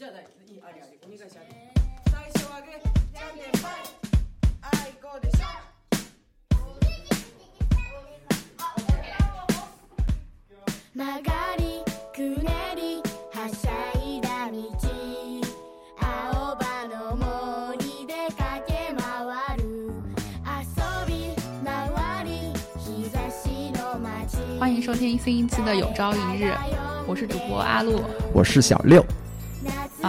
じゃあいいありありお願いします最初はグーじゃんけんぽんあいこうでしょ曲がりくねりはしゃいだ道青葉の森で駆け回る遊び回り日差しの街欢迎收听新一期的《有朝一日》，我是主播阿露。我是小六，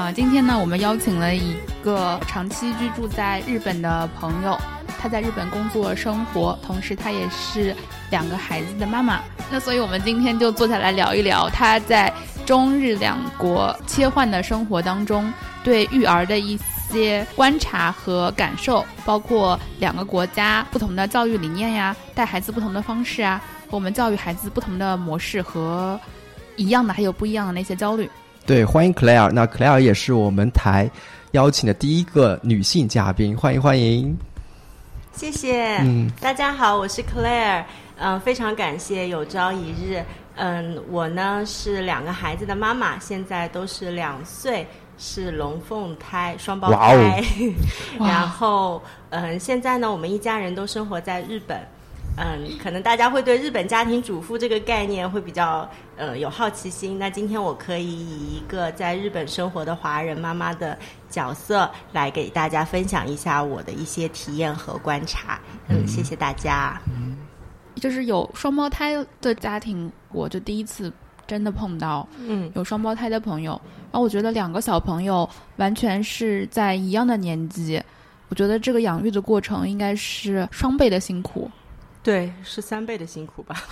啊、今天呢，我们邀请了一个长期居住在日本的朋友，他在日本工作生活，同时他也是两个孩子的妈妈。那所以，我们今天就坐下来聊一聊他在中日两国切换的生活当中对育儿的一些观察和感受，包括两个国家不同的教育理念呀，带孩子不同的方式啊，和我们教育孩子不同的模式和一样的还有不一样的那些焦虑。对，欢迎 Claire。那 Claire 也是我们台邀请的第一个女性嘉宾，欢迎欢迎。谢谢，嗯。大家好，我是 Claire，嗯、非常感谢有朝一日，嗯，我呢是两个孩子的妈妈，现在都是两岁，是龙凤胎，双胞胎，哇 然后，嗯、现在呢，我们一家人都生活在日本。嗯，可能大家会对日本家庭主妇这个概念会比较呃有好奇心。那今天我可以以一个在日本生活的华人妈妈的角色来给大家分享一下我的一些体验和观察。嗯，谢谢大家。就是有双胞胎的家庭，我就第一次真的碰到嗯有双胞胎的朋友。然后我觉得两个小朋友完全是在一样的年纪，我觉得这个养育的过程应该是双倍的辛苦。对，是三倍的辛苦吧。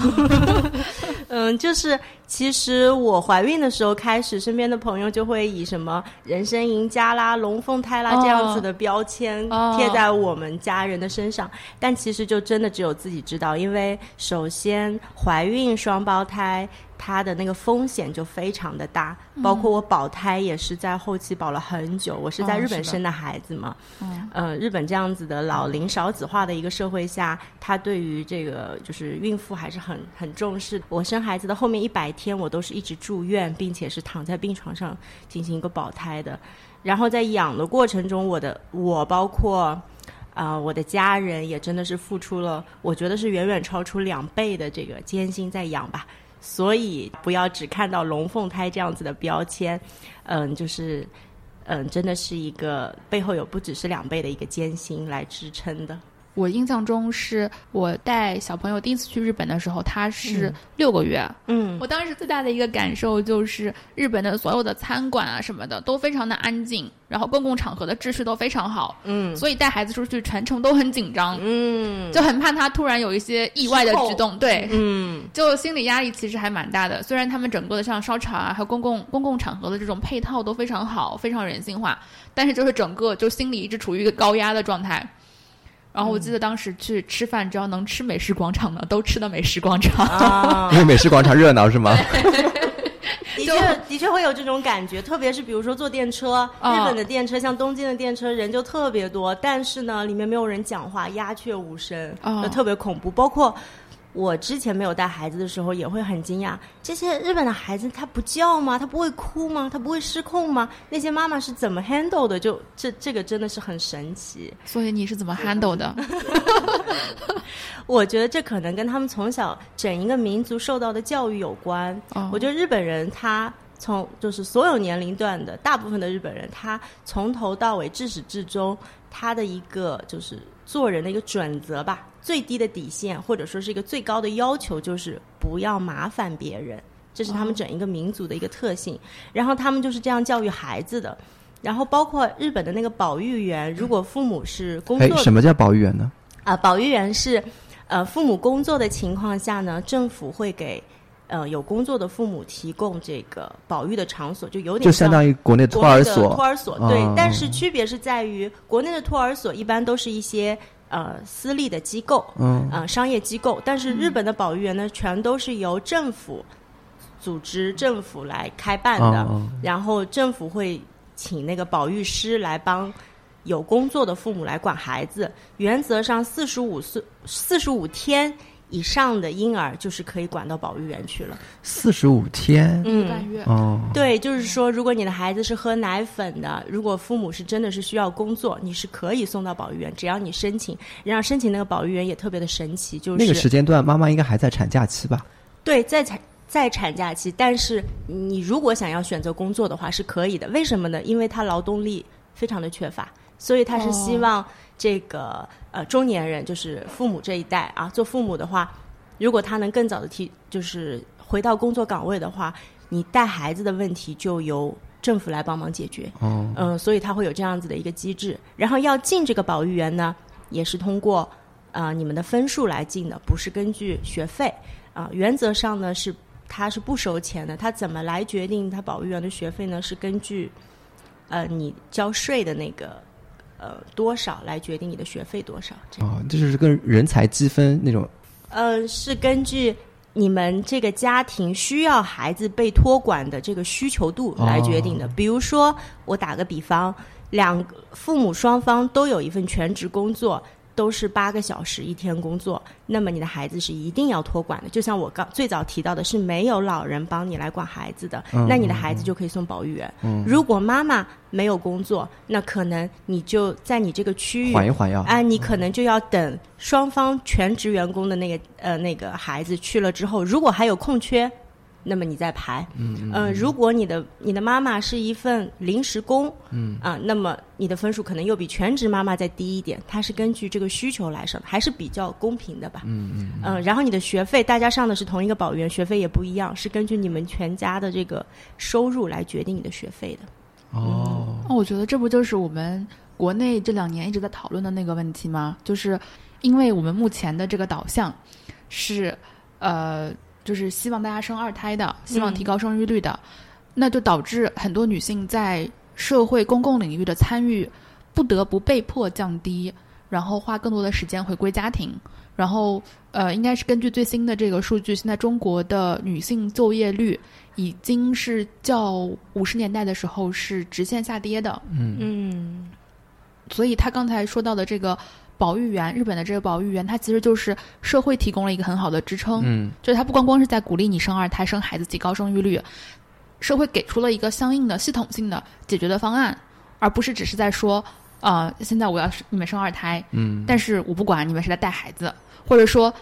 嗯，就是其实我怀孕的时候开始，身边的朋友就会以什么“人生赢家”啦、“龙凤胎”啦哦这样子的标签哦贴在我们家人的身上，但其实就真的只有自己知道，因为首先怀孕双胞胎。它的那个风险就非常的大，包括我保胎也是在后期保了很久。我是在日本生的孩子嘛，嗯呃，日本这样子的老龄少子化的一个社会下，他对于这个就是孕妇还是很很重视。我生孩子的后面一百天，我都是一直住院，并且是躺在病床上进行一个保胎的。然后在养的过程中，我的我包括。啊、我的家人也真的是付出了，我觉得是远远超出两倍的这个艰辛在养吧。所以不要只看到龙凤胎这样子的标签，嗯，就是嗯，真的是一个背后有不只是两倍的一个艰辛来支撑的。我印象中是我带小朋友第一次去日本的时候，他是六个月。嗯我当时最大的一个感受就是，日本的所有的餐馆啊什么的都非常的安静，然后公共场合的秩序都非常好，嗯所以带孩子出去全程都很紧张，嗯就很怕他突然有一些意外的举动。对，嗯就心理压力其实还蛮大的。虽然他们整个的像烧场啊，还有公共公共场合的这种配套都非常好，非常人性化，但是就是整个就心里一直处于一个高压的状态。然后我记得当时去吃饭，只要能吃美食广场的，都吃的美食广场。啊 因，为美食广场热闹是吗？的确的确会有这种感觉，特别是比如说坐电车，哦日本的电车像东京的电车人就特别多，但是呢里面没有人讲话，鸦雀无声，哦就特别恐怖。包括我之前没有带孩子的时候，也会很惊讶，这些日本的孩子他不叫吗？他不会哭吗？他不会失控吗？那些妈妈是怎么 handle 的？就这这个真的是很神奇。所以你是怎么 handle 的？我觉得这可能跟他们从小整一个民族受到的教育有关。哦我觉得日本人他从就是所有年龄段的大部分的日本人，他从头到尾至始至终，他的一个就是做人的一个准则吧，最低的底线或者说是一个最高的要求，就是不要麻烦别人。这是他们整一个民族的一个特性，然后他们就是这样教育孩子的。然后包括日本的那个保育员，如果父母是工作什么叫保育员呢？啊、保育员是，呃，父母工作的情况下呢，政府会给呃有工作的父母提供这个保育的场所，就有点就相当于于国内托儿所托。儿所对，哦但是区别是在于国内的托儿所一般都是一些呃私立的机构，嗯，呃商业机构，但是日本的保育员呢，全都是由政府组织、政府来开办的，哦然后政府会请那个保育师来帮有工作的父母来管孩子。原则上，四十五岁、四十五天以上的婴儿就是可以管到保育园去了。四十五天，嗯，半月，哦，对，就是说，如果你的孩子是喝奶粉的，如果父母是真的是需要工作，你是可以送到保育园，只要你申请。然后申请那个保育员也特别的神奇，就是那个时间段妈妈应该还在产假期吧？对，在产在产假期，但是你如果想要选择工作的话是可以的。为什么呢？因为他劳动力非常的缺乏，所以他是希望这个、呃中年人，就是父母这一代啊，做父母的话，如果他能更早的提，就是回到工作岗位的话，你带孩子的问题就由政府来帮忙解决。哦，嗯，所以他会有这样子的一个机制。然后要进这个保育员呢，也是通过呃你们的分数来进的，不是根据学费啊、原则上呢是他是不收钱的。他怎么来决定他保育员的学费呢？是根据呃你交税的那个呃多少来决定你的学费多少。哦，这就是跟人才积分那种，呃是根据。你们这个家庭需要孩子被托管的这个需求度来决定的。哦比如说，我打个比方，两个父母双方都有一份全职工作，都是八个小时一天工作，那么你的孩子是一定要托管的。就像我刚最早提到的，是没有老人帮你来管孩子的，嗯那你的孩子就可以送保育员。嗯如果妈妈没有工作，那可能你就在你这个区域缓一缓要。啊，你可能就要等双方全职员工的那个呃那个孩子去了之后，如果还有空缺，那么你再排。嗯呃，如果你的你的妈妈是一份临时工，嗯啊，那么你的分数可能又比全职妈妈再低一点。它是根据这个需求来上的，还是比较公平的吧？嗯嗯嗯、然后你的学费，大家上的是同一个保员，学费也不一样，是根据你们全家的这个收入来决定你的学费的。哦，哦，我觉得这不就是我们国内这两年一直在讨论的那个问题吗？就是因为我们目前的这个导向是，呃，就是希望大家生二胎的，希望提高生育率的，那就导致很多女性在社会公共领域的参与不得不被迫降低，然后花更多的时间回归家庭。然后，呃，应该是根据最新的这个数据，现在中国的女性就业率已经是较五十年代的时候是直线下跌的。嗯嗯所以他刚才说到的这个保育员，日本的这个保育员，他其实就是社会提供了一个很好的支撑。嗯就是他不光光是在鼓励你生二胎、生孩子、提高生育率，社会给出了一个相应的系统性的解决的方案，而不是只是在说，呃，现在我要是你们生二胎，嗯，但是我不管你们是在带孩子，或者说，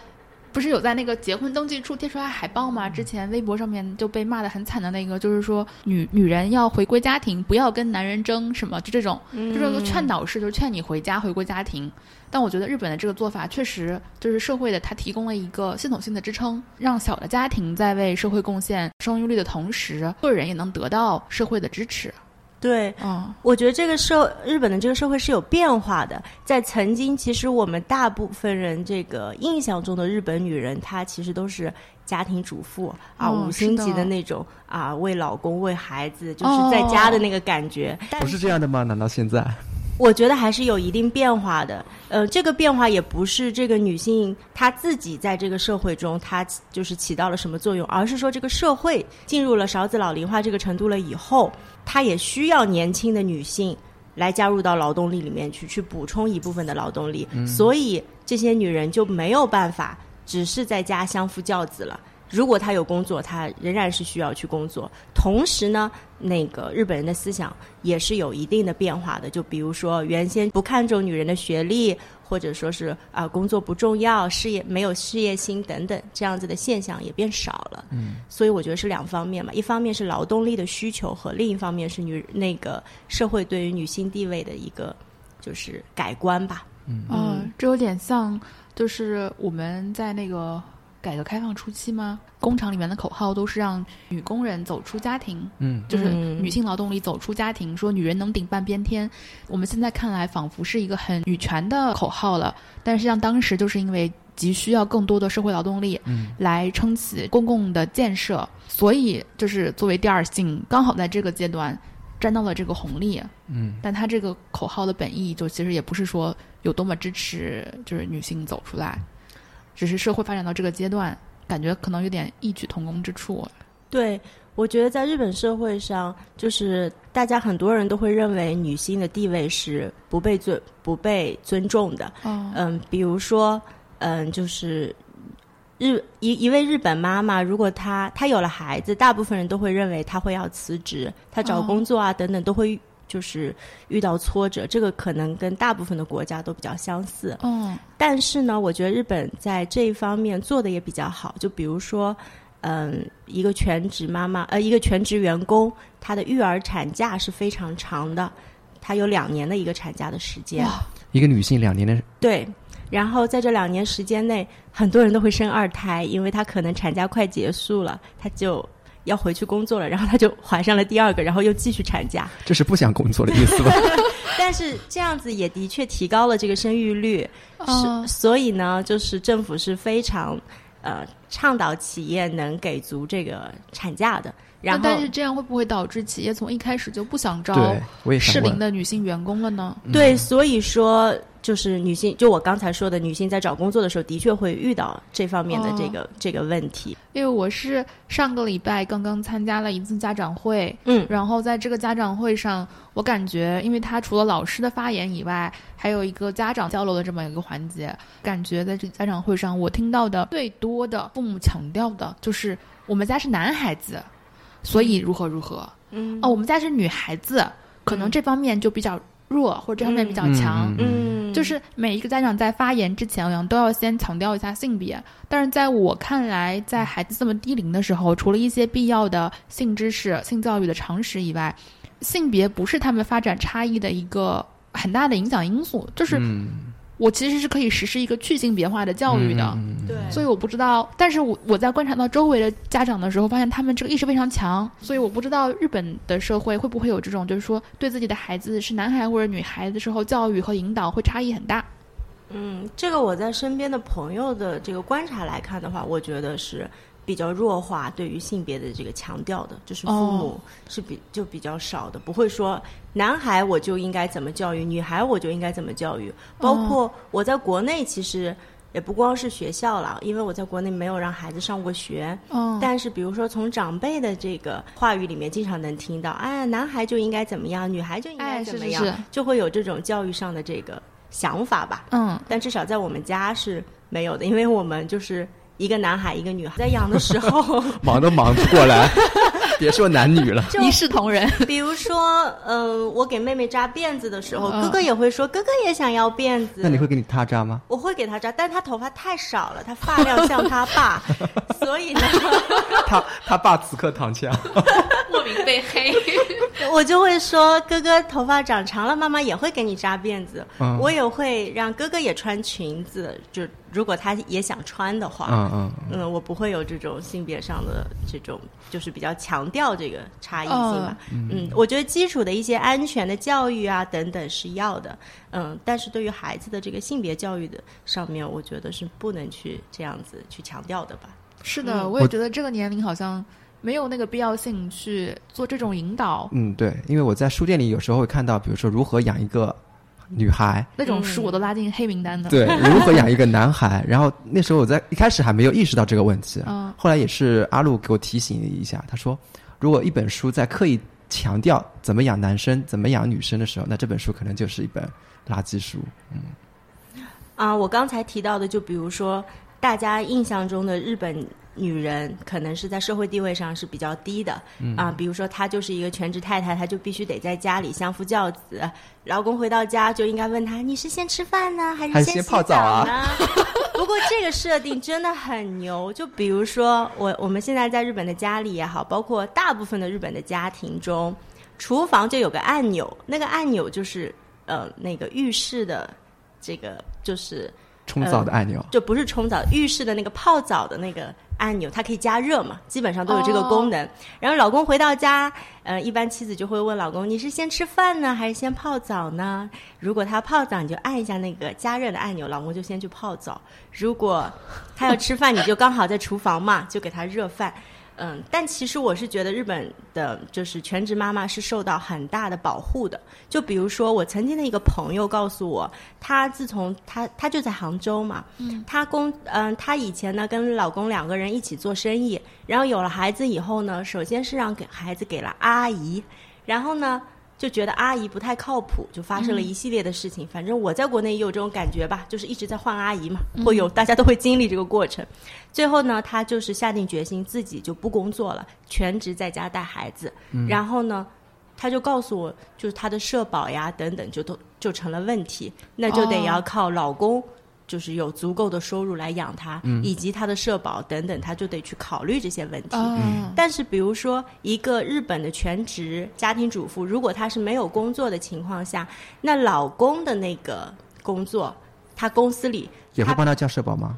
不是有在那个结婚登记处贴出来海报吗？之前微博上面就被骂的很惨的那个，就是说女女人要回归家庭，不要跟男人争什么，就这种，就是个劝导式，就是劝你回家回归家庭。但我觉得日本的这个做法确实就是社会的，它提供了一个系统性的支撑，让小的家庭在为社会贡献生育率的同时，个人也能得到社会的支持。对，嗯我觉得这个社日本的这个社会是有变化的。在曾经，其实我们大部分人这个印象中的日本女人，她其实都是家庭主妇啊，哦五星级的的那种啊，为老公为孩子，就是在家的那个感觉。不是这样的吗？难道现在？我觉得还是有一定变化的。呃，这个变化也不是这个女性她自己在这个社会中她就是起到了什么作用，而是说这个社会进入了少子老龄化这个程度了以后，她也需要年轻的女性来加入到劳动力里面去，去补充一部分的劳动力。所以这些女人就没有办法只是在家相夫教子了。如果他有工作，他仍然是需要去工作。同时呢，那个日本人的思想也是有一定的变化的。就比如说，原先不看重女人的学历，或者说是啊、工作不重要、事业没有事业心等等这样子的现象也变少了。嗯，所以我觉得是两方面嘛，一方面是劳动力的需求和另一方面是女那个社会对于女性地位的一个就是改观吧。嗯，这有点像，就是我们在那个改革开放初期吗？工厂里面的口号都是让女工人走出家庭，嗯就是嗯女性劳动力走出家庭，说女人能顶半边天。我们现在看来仿佛是一个很女权的口号了，但实际上当时就是因为急需要更多的社会劳动力嗯来撑起公共的建设，所以就是作为第二性，刚好在这个阶段沾到了这个红利。嗯但他这个口号的本意，就其实也不是说有多么支持就是女性走出来，只是社会发展到这个阶段，感觉可能有点异曲同工之处。对，我觉得在日本社会上，就是大家很多人都会认为女性的地位是不被尊不被尊重的。哦嗯，比如说，嗯，就是日一一位日本妈妈，如果她她有了孩子，大部分人都会认为她会要辞职，她找哦工作啊等等都会就是遇到挫折，这个可能跟大部分的国家都比较相似。嗯但是呢，我觉得日本在这一方面做的也比较好。就比如说，嗯，一个全职妈妈，呃，一个全职员工，她的育儿产假是非常长的，她有两年的一个产假的时间。哇一个女性两年的对，然后在这两年时间内，很多人都会生二胎，因为她可能产假快结束了，她就要回去工作了，然后她就怀上了第二个，然后又继续产假。这是不想工作的意思吧？但是这样子也的确提高了这个生育率，哦是，所以呢，就是政府是非常呃倡导企业能给足这个产假的。然后，那但是这样会不会导致企业从一开始就不想招适龄。的女性员工了呢？对，所以说就是女性，就我刚才说的，女性在找工作的时候，的确会遇到这方面的这个、这个问题。因为我是上个礼拜刚刚参加了一次家长会，嗯然后在这个家长会上，我感觉，因为他除了老师的发言以外，还有一个家长交流的这么一个环节，感觉在这家长会上，我听到的最多的父母强调的就是我们家是男孩子，所以如何如何。嗯哦，我们家是女孩子，可能这方面就比较弱，或者这方面比较强。嗯，就是每一个家长在发言之前，好像都要先强调一下性别。但是在我看来，在孩子这么低龄的时候，除了一些必要的性知识、性教育的常识以外，性别不是他们发展差异的一个很大的影响因素。就是嗯，我其实是可以实施一个去性别化的教育的。嗯对，所以我不知道，但是我我在观察到周围的家长的时候，发现他们这个意识非常强，所以我不知道日本的社会会不会有这种，就是说对自己的孩子是男孩或者女孩的时候，教育和引导会差异很大。嗯，这个我在身边的朋友的这个观察来看的话，我觉得是比较弱化对于性别的这个强调的，就是父母哦是比、就比较少的，不会说男孩我就应该怎么教育，女孩我就应该怎么教育。包括我在国内其实也不光是学校了，因为我在国内没有让孩子上过学，嗯，但是比如说从长辈的这个话语里面，经常能听到，哎，男孩就应该怎么样，女孩就应该哎怎么样，是是是就会有这种教育上的这个想法吧。嗯，但至少在我们家是没有的，因为我们就是一个男孩一个女孩，在养的时候，忙都忙不过来，别说男女了。一视同仁。比如说，嗯、我给妹妹扎辫子的时候，嗯哥哥也会说，哥哥也想要辫子。那你会给你他扎吗？我会给他扎，但他头发太少了，他发量像他爸，所以呢，他他爸此刻躺枪。莫名被黑。我就会说，哥哥头发长长了，妈妈也会给你扎辫子。嗯我也会让哥哥也穿裙子，就如果他也想穿的话。嗯嗯，嗯，我不会有这种性别上的这种，就是比较强调这个差异性吧。嗯我觉得基础的一些安全的教育啊等等是要的。嗯，但是对于孩子的这个性别教育的上面，我觉得是不能去这样子去强调的吧。是的，嗯我也觉得这个年龄好像没有那个必要性去做这种引导。嗯，对，因为我在书店里有时候会看到，比如说如何养一个女孩，那种书我都拉进黑名单的。对，如何养一个男孩。然后那时候我在一开始还没有意识到这个问题，嗯后来也是阿路给我提醒了一下，他说，如果一本书在刻意强调怎么养男生、怎么养女生的时候，那这本书可能就是一本垃圾书。嗯啊，我刚才提到的，就比如说大家印象中的日本女人，可能是在社会地位上是比较低的。啊，比如说她就是一个全职太太，她就必须得在家里相夫教子，老公回到家就应该问她：你是先吃饭呢，还是先泡澡啊呢？不过这个设定真的很牛。就比如说我我们现在在日本的家里也好，包括大部分的日本的家庭中，厨房就有个按钮，那个按钮就是呃那个浴室的这个就是冲澡的按钮，就不是冲澡，浴室的那个泡澡的那个按钮，它可以加热嘛，基本上都有这个功能。然后老公回到家，呃，一般妻子就会问老公：“你是先吃饭呢，还是先泡澡呢？”如果他泡澡，你就按一下那个加热的按钮，老公就先去泡澡；如果他要吃饭，你就刚好在厨房嘛，就给他热饭。嗯，但其实我是觉得日本的就是全职妈妈是受到很大的保护的。就比如说，我曾经的一个朋友告诉我，她自从她她就在杭州嘛，嗯，她公嗯、她以前呢跟老公两个人一起做生意，然后有了孩子以后呢，首先是让给孩子给了阿姨，然后呢。就觉得阿姨不太靠谱，就发生了一系列的事情。反正我在国内也有这种感觉吧，就是一直在换阿姨嘛，会有 大家都会经历这个过程。最后呢，她就是下定决心自己就不工作了，全职在家带孩子。然后呢，他就告诉我，就是他的社保呀等等，就都就成了问题，那就得哦要靠老公。就是有足够的收入来养他，以及他的社保等等，他就得去考虑这些问题。嗯。但是，比如说一个日本的全职家庭主妇，如果她是没有工作的情况下，那老公的那个工作，他公司里也会帮他交社保吗？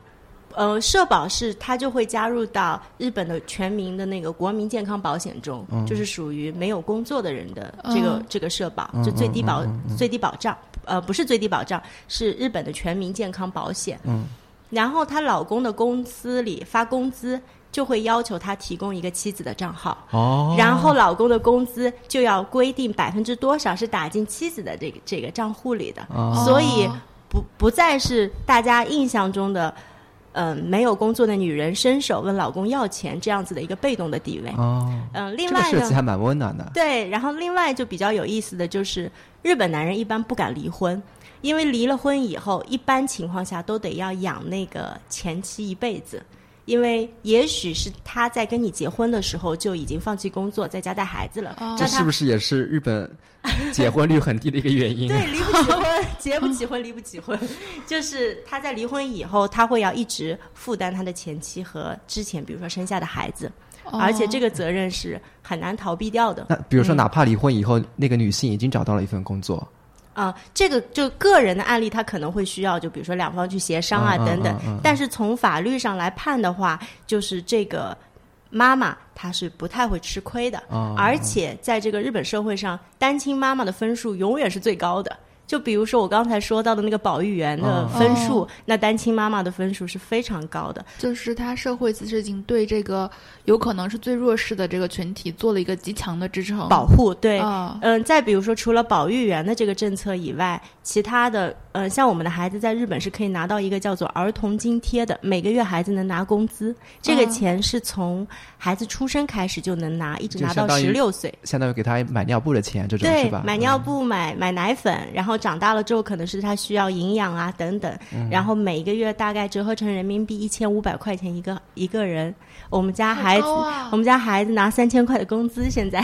呃社保是他就会加入到日本的全民的那个国民健康保险中，就是属于没有工作的人的这个、嗯这个社保，就最低保、最低保障，呃不是最低保障，是日本的全民健康保险。嗯，然后她老公的公司里发工资。就会要求他提供一个妻子的账号，哦，然后老公的工资就要规定百分之多少是打进妻子的这个这个账户里的，哦所以不不再是大家印象中的，嗯、没有工作的女人伸手问老公要钱这样子的一个被动的地位。哦，嗯、另这个外，设计还蛮温暖的。对，然后另外就比较有意思的就是，日本男人一般不敢离婚，因为离了婚以后，一般情况下都得要养那个前妻一辈子。因为也许是他在跟你结婚的时候就已经放弃工作，在家带孩子了，这是不是也是日本 结婚率很低的一个原因？对，离不起婚，结不起婚，离不起婚，就是他在离婚以后，他会要一直负担他的前妻和之前比如说生下的孩子，哦而且这个责任是很难逃避掉的。那比如说，嗯哪怕离婚以后，那个女性已经找到了一份工作，啊、这个就个人的案例，他可能会需要，就比如说两方去协商啊等等。嗯嗯但是从法律上来判的话，就是这个妈妈她是不太会吃亏的，哦而且在这个日本社会上，单亲妈妈的分数永远是最高的。就比如说我刚才说到的那个保育员的哦分数，哦那单亲妈妈的分数是非常高的。就是他社会其实已经对这个有可能是最弱势的这个群体做了一个极强的支撑。保护对，啊。嗯，再比如说，除了保育员的这个政策以外，其他的，呃，像我们的孩子在日本是可以拿到一个叫做儿童津贴的，每个月孩子能拿工资，这个嗯钱是从孩子出生开始就能拿，一直拿到十六岁。相当于给他买尿布的钱，这种是对吧？，买尿布、买买奶粉，然后长大了之后可能是他需要营养啊等等，嗯。然后每个月大概折合成人民币一千五百块钱一个一个人。我们家孩子，啊我们家孩子拿三千块的工资，现在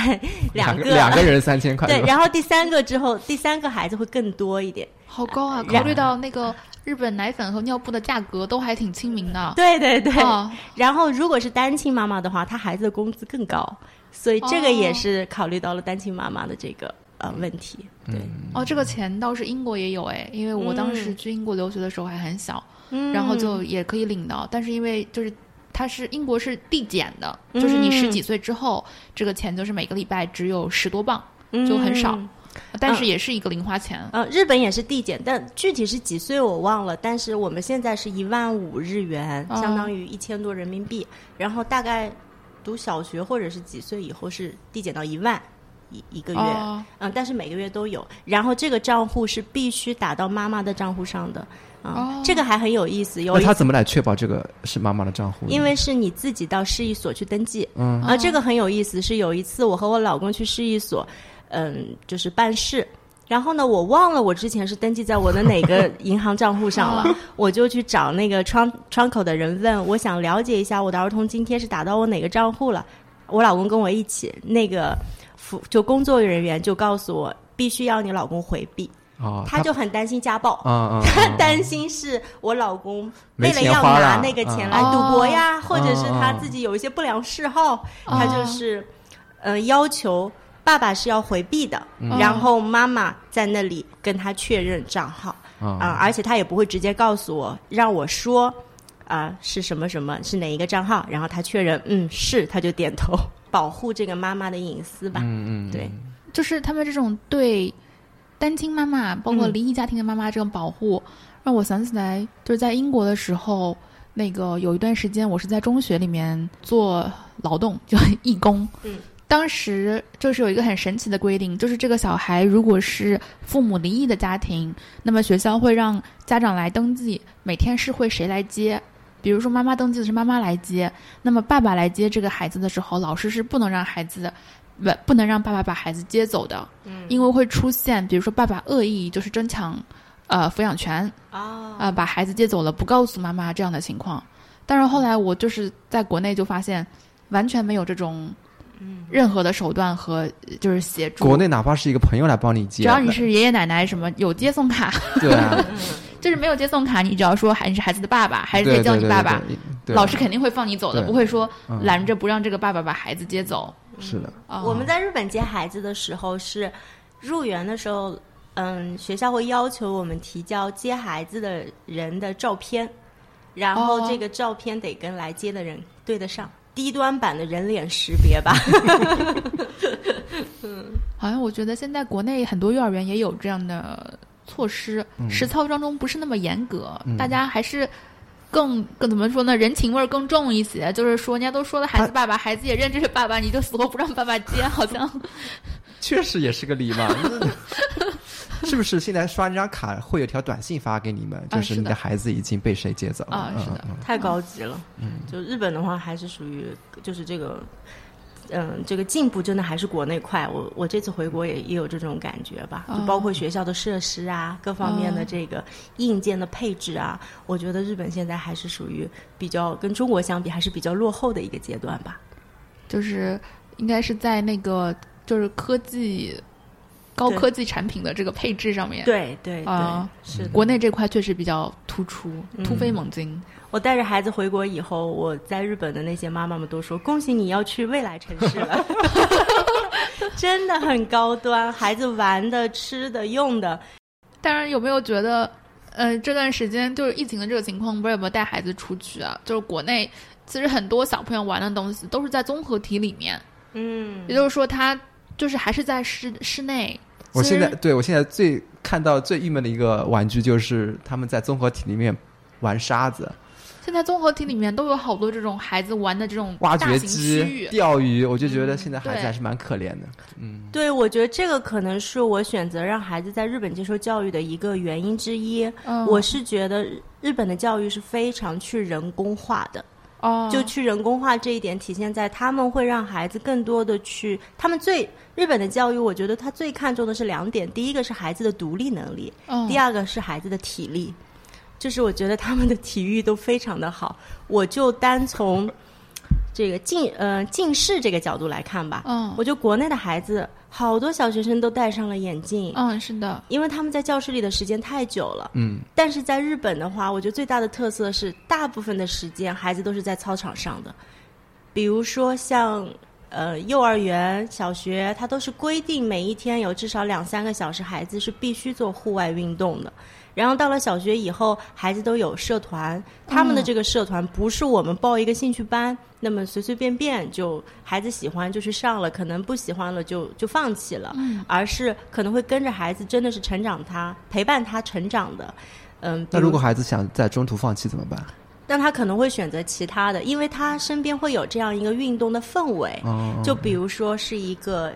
两个两个人三千块，对，然后第三个之后，第三个孩子会更多一点。好高啊！考虑到那个日本奶粉和尿布的价格都还挺亲民的。对对对。哦然后如果是单亲妈妈的话，她孩子的工资更高，所以这个哦也是考虑到了单亲妈妈的这个呃问题。对，哦，这个钱倒是英国也有哎，因为我当时去英国留学的时候还很小，嗯然后就也可以领到，但是因为就是。它是英国是递减的，就是你十几岁之后，这个钱就是每个礼拜只有十多磅，就很少嗯但是也是一个零花钱。呃，日本也是递减，但具体是几岁我忘了。但是我们现在是一万五日元，哦相当于一千多人民币。然后大概读小学或者是几岁以后是递减到一万一一个月。哦嗯，但是每个月都有。然后这个账户是必须打到妈妈的账户上的。啊、哦这个还很有意思。有那他怎么来确保这个是妈妈的账户？因为是你自己到市一所去登记。嗯啊，这个很有意思。是有一次我和我老公去市一所，嗯，就是办事。然后呢，我忘了我之前是登记在我的哪个银行账户上了，我就去找那个窗窗口的人问，我想了解一下我的儿童津贴是打到我哪个账户了。我老公跟我一起，那个服就工作人员就告诉我，必须要你老公回避，哦，他就很担心家暴。他 担心是我老公为了要拿那个钱来赌博呀，哦。或者是他哦自己有一些不良嗜好，哦他就是呃要求爸爸是要回避的，嗯。然后妈妈在那里跟他确认账号啊、啊而且他也不会直接告诉我，让我说啊、是什么什么是哪一个账号，然后他确认嗯是，他就点头，保护这个妈妈的隐私吧。嗯嗯，对，就是他们这种对单亲妈妈，包括嗯离异家庭的妈妈这种保护，让我想起来，就是在英国的时候，那个有一段时间我是在中学里面做劳动，就 义工。嗯。当时就是有一个很神奇的规定，就是这个小孩如果是父母离异的家庭，那么学校会让家长来登记，每天是会谁来接。比如说妈妈登记的是妈妈来接，那么爸爸来接这个孩子的时候，老师是不能让孩子不不能让爸爸把孩子接走的，嗯。因为会出现比如说爸爸恶意就是争抢呃抚养权，啊呃把孩子接走了不告诉妈妈这样的情况。但是后来我就是在国内就发现，完全没有这种任何的手段和呃就是协助。国内哪怕是一个朋友来帮你接，只要你是爷爷奶奶什么有接送卡，对啊，就是没有接送卡，你只要说还是孩子的爸爸，还是得对对对叫你爸爸，对对对老师肯定会放你走的，不会说嗯。拦着不让这个爸爸把孩子接走。是的，啊我们在日本接孩子的时候是入园的时候，嗯，学校会要求我们提交接孩子的人的照片，然后哦。这个照片得跟来接的人对得上，低端版的人脸识别吧。嗯 好像我觉得现在国内很多幼儿园也有这样的措施，实操当中不是那么严格，嗯。大家还是更更怎么说呢？人情味儿更重一些。就是说，人家都说了孩子爸爸，孩子也认这是爸爸，你就死活不让爸爸接，好像 确实也是个礼嘛。是不是现在刷这张卡会有条短信发给你们，啊就是你的孩子已经被谁接走了？啊是的太高级了。嗯，就日本的话，还是属于就是这个，嗯，这个进步真的还是国内快。我我这次回国也也有这种感觉吧，就包括学校的设施啊，各方面的这个硬件的配置啊，我觉得日本现在还是属于比较跟中国相比还是比较落后的一个阶段吧。就是应该是在那个就是科技高科技产品的这个配置上面，对对对，啊是。国内这块确实比较突出，突飞猛进。我带着孩子回国以后，我在日本的那些妈妈们都说：“恭喜你要去未来城市了，真的很高端，孩子玩的、吃的、用的，当然，有没有觉得，呃，这段时间就是疫情的这个情况，不知道有没有带孩子出去啊？就是国内其实很多小朋友玩的东西都是在综合体里面，嗯，也就是说，他就是还是在室室内。我现在对我现在最看到最郁闷的一个玩具就是他们在综合体里面玩沙子、现在综合体里面都有好多这种孩子玩的这种挖掘机、，钓鱼，我就觉得现在孩子还是蛮可怜的。嗯，对，我觉得这个可能是我选择让孩子在日本接受教育的一个原因之一。嗯我是觉得日日本的教育是非常去人工化的，哦，就去人工化这一点体现在他们会让孩子更多的去，他们最日本的教育，我觉得他最看重的是两点，第一个是孩子的独立能力，嗯第二个是孩子的体力，就是我觉得他们的体育都非常的好。我就单从这个近呃近视这个角度来看吧，嗯我觉得国内的孩子好多小学生都戴上了眼镜，嗯是的，因为他们在教室里的时间太久了。嗯，但是在日本的话，我觉得最大的特色是，大部分的时间孩子都是在操场上的，比如说像呃幼儿园、小学，它都是规定每一天有至少两三个小时，孩子是必须做户外运动的。然后到了小学以后，孩子都有社团，他们的这个社团不是我们报一个兴趣班，那么随随便便就孩子喜欢就去上了，可能不喜欢了就就放弃了，而是可能会跟着孩子真的是成长他陪伴他成长的。嗯，那如果孩子想在中途放弃怎么办？那他可能会选择其他的，因为他身边会有这样一个运动的氛围。哦，就比如说是一个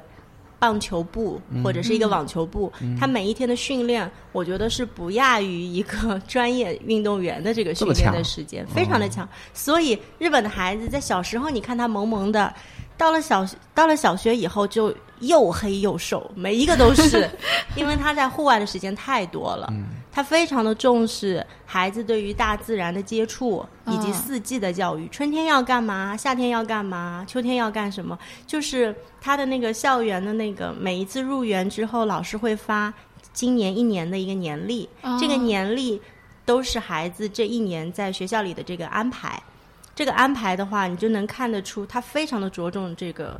棒球部或者是一个网球部，他每一天的训练，我觉得是不亚于一个 专业运动员的这个训练的时间，非常的强。所以日本的孩子在小时候，你看他萌萌的，到了小到了小学以后就又黑又瘦，每一个都是，因为他在户外的时间太多了。他非常的重视孩子对于大自然的接触以及嗯四季的教育。春天要干嘛？夏天要干嘛？秋天要干什么？就是他的那个校园的那个每一次入园之后，老师会发今年一年的一个年历，哦这个年历都是孩子这一年在学校里的这个安排。这个安排的话，你就能看得出他非常的着重这个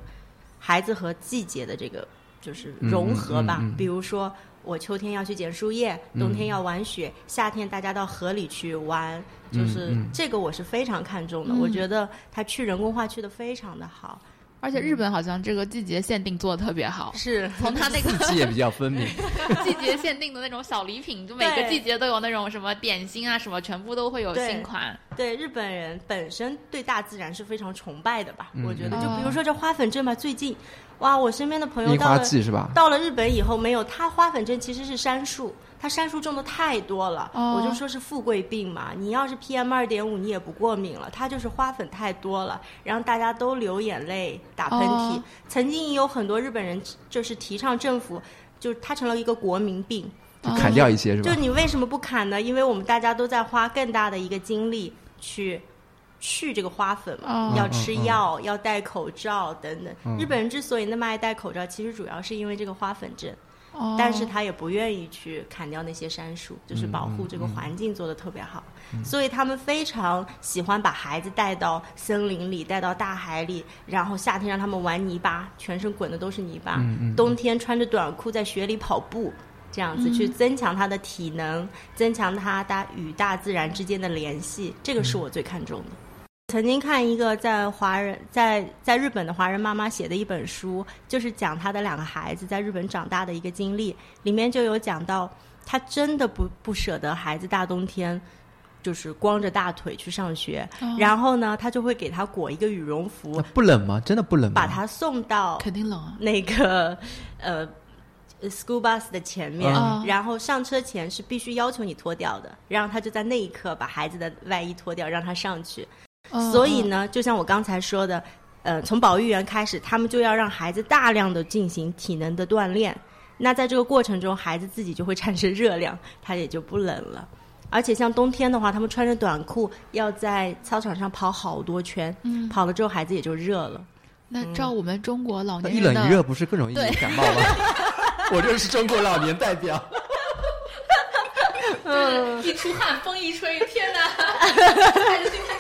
孩子和季节的这个就是融合吧。嗯嗯嗯比如说，我秋天要去捡树叶，冬天要玩雪，夏天大家到河里去玩，就是这个我是非常看重的。嗯我觉得他去人工化去的非常的好，而且日本好像这个季节限定做的特别好，是从它那个四季节比较分明。季节限定的那种小礼品，就每个季节都有那种什么点心啊，什么全部都会有新款。对日本人本身对大自然是非常崇拜的吧？嗯我觉得，就嗯比如说这花粉症吧，最近哇，我身边的朋友到了是吧？到了日本以后，没有，它花粉症其实是杉树，它杉树种的太多了，哦我就说是富贵病嘛。你要是 PM 二点五，你也不过敏了，它就是花粉太多了，然后大家都流眼泪、打喷嚏。哦曾经也有很多日本人就是提倡政府，就是它成了一个国民病，就砍掉一些是吧就？你为什么不砍呢？因为我们大家都在花更大的一个精力去去这个花粉嘛，哦要吃药，要戴口罩等等。嗯日本人之所以那么爱戴口罩，其实主要是因为这个花粉症，哦但是他也不愿意去砍掉那些杉树，就是保嗯护这个环境做得特别好。所以他们非常喜欢把孩子带到森林里，带到大海里，然后夏天让他们玩泥巴，全身滚的都是泥巴；嗯冬天穿着短裤在雪里跑步。这样子去增强他的体能，增强他大与大自然之间的联系，这个是我最看重的。曾经看一个在华人在在日本的华人妈妈写的一本书，就是讲她的两个孩子在日本长大的一个经历，里面就有讲到，她真的不不舍得孩子大冬天。就是光着大腿去上学，哦然后呢，她就会给他裹一个羽绒服那，不冷吗？真的不冷吗？把他送到肯定冷啊。那个呃 school bus 的前面，嗯然后上车前是必须要求你脱掉的，然后他就在那一刻把孩子的外衣脱掉，让他上去。嗯所以，呢，就像我刚才说的，呃，从保育员开始，他们就要让孩子大量的进行体能的锻炼。那在这个过程中，孩子自己就会产生热量，他也就不冷了。而且像冬天的话，他们穿着短裤要在操场上跑好多圈，嗯跑了之后孩子也就热了。那照我们中国老年一冷一热不是更容易感冒吗？我就是中国老年代表。就 是一出汗，风一吹，天哪！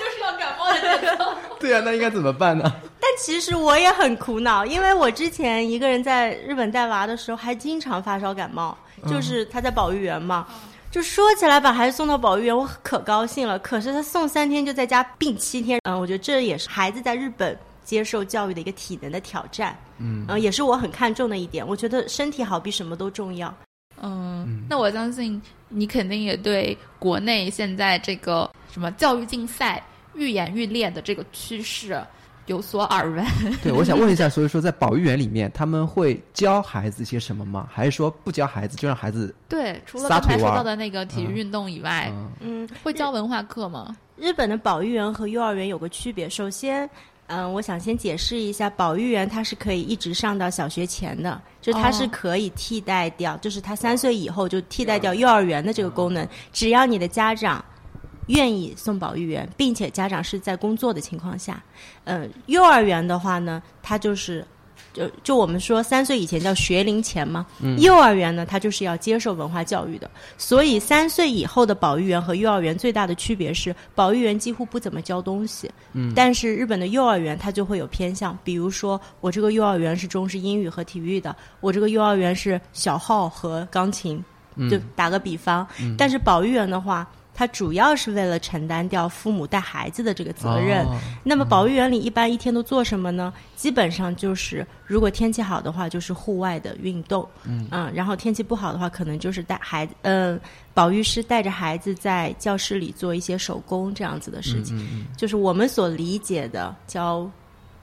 对啊，那应该怎么办呢？但其实我也很苦恼，因为我之前一个人在日本带娃的时候，还经常发烧感冒，就是他在保育园嘛。就说起来把孩子送到保育园，我可高兴了。可是他送三天就在家病七天，嗯，我觉得这也是孩子在日本接受教育的一个体能的挑战，嗯，也是我很看重的一点。我觉得身体好比什么都重要。嗯，那我相信你肯定也对国内现在这个什么教育竞赛、愈演愈烈的这个趋势有所耳闻。对，我想问一下，所以说在保育园里面，他们会教孩子些什么吗？还是说不教孩子就让孩子？对，除了刚才说到的那个体育运动以外，嗯嗯，会教文化课吗？日本的保育园和幼儿园有个区别。首先，嗯、我想先解释一下，保育园它是可以一直上到小学前的，就它是哦可以替代掉，就是他三岁以后就替代掉幼儿园的这个功能，只要你的家长。愿意送保育员，并且家长是在工作的情况下，嗯、幼儿园的话呢，它就是，就就我们说三岁以前叫学龄前嘛，幼儿园呢，它就是要接受文化教育的，所以三岁以后的保育员和幼儿园最大的区别是，保育员几乎不怎么教东西，嗯，但是日本的幼儿园它就会有偏向，比如说我这个幼儿园是中式英语和体育的，我这个幼儿园是小号和钢琴，就打个比方，但是保育员的话。它主要是为了承担掉父母带孩子的这个责任。哦那么保育园里一般一天都做什么呢？基本上就是，如果天气好的话，就是户外的运动，嗯然后天气不好的话，可能就是带孩子，嗯、保育师带着孩子在教室里做一些手工这样子的事情，就是我们所理解的教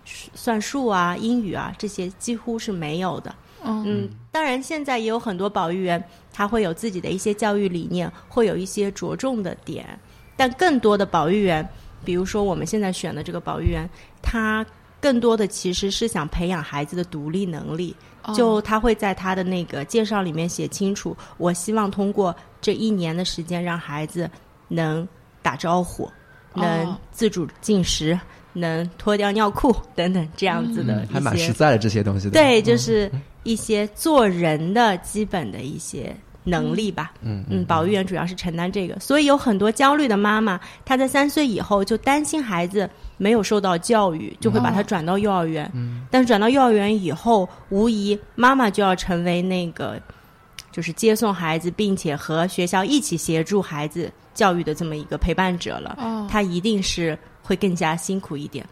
算术啊、英语啊这些几乎是没有的。嗯，当然，现在也有很多保育员，他会有自己的一些教育理念，会有一些着重的点。但更多的保育员，比如说我们现在选的这个保育员，他更多的其实是想培养孩子的独立能力。就他会在他的那个介绍里面写清楚，我希望通过这一年的时间，让孩子能打招呼，能哦自主进食，能脱掉尿裤 等等这样子的。嗯还蛮实在的这些东西的。对，就是一些做人的基本的一些能力吧。嗯嗯，保育员主要是承担这个，所以有很多焦虑的妈妈，她在三岁以后就担心孩子没有受到教育，就会把他转到幼儿园。嗯，但是转到幼儿园以后，无疑妈妈就要成为那个就是接送孩子，并且和学校一起协助孩子教育的这么一个陪伴者了。哦她一定是会更加辛苦一点。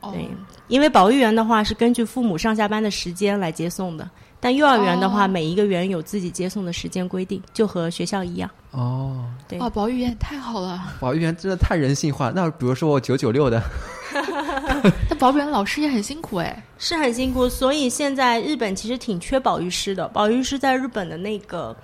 哦对，因为保育员的话是根据父母上下班的时间来接送的，但幼儿园的话，哦每一个园有自己接送的时间规定，就和学校一样。哦，对哦，保育员太好了，保育员真的太人性化。那比如说我九九六的，那保育员老师也很辛苦哎。是很辛苦，所以现在日本其实挺缺保育师的。保育师在日本的那个，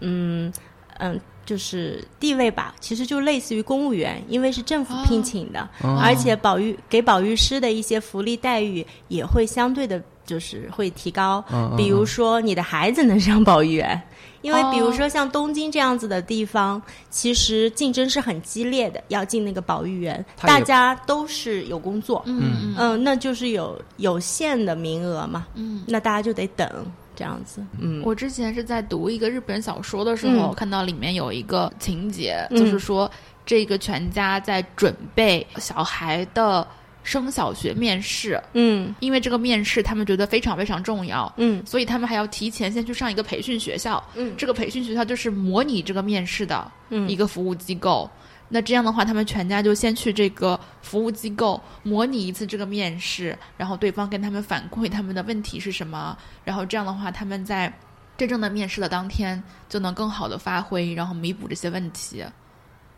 嗯嗯，就是地位吧，其实就类似于公务员，因为是政府聘请的，哦而且保育给保育师的一些福利待遇也会相对的，就是会提高。比如说你的孩子能上保育员。因为比如哦说像东京这样子的地方，其实竞争是很激烈的，要进那个保育员，大家都是有工作，嗯嗯嗯，那就是有有限的名额嘛，嗯。那大家就得等这样子，嗯，我之前是在读一个日本小说的时候，嗯。看到里面有一个情节，嗯就是说这个全家在准备小孩的升小学面试，嗯。因为这个面试他们觉得非常非常重要，嗯。所以他们还要提前先去上一个培训学校。嗯。这个培训学校就是模拟这个面试的嗯。一个服务机构。那这样的话，他们全家就先去这个服务机构模拟一次这个面试，然后对方跟他们反馈他们的问题是什么，然后这样的话，他们在真正的面试的当天就能更好的发挥，然后弥补这些问题。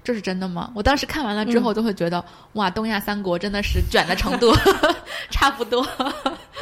这是真的吗？我当时看完了之后，就会觉得、哇，东亚三国真的是卷的程度 差不多。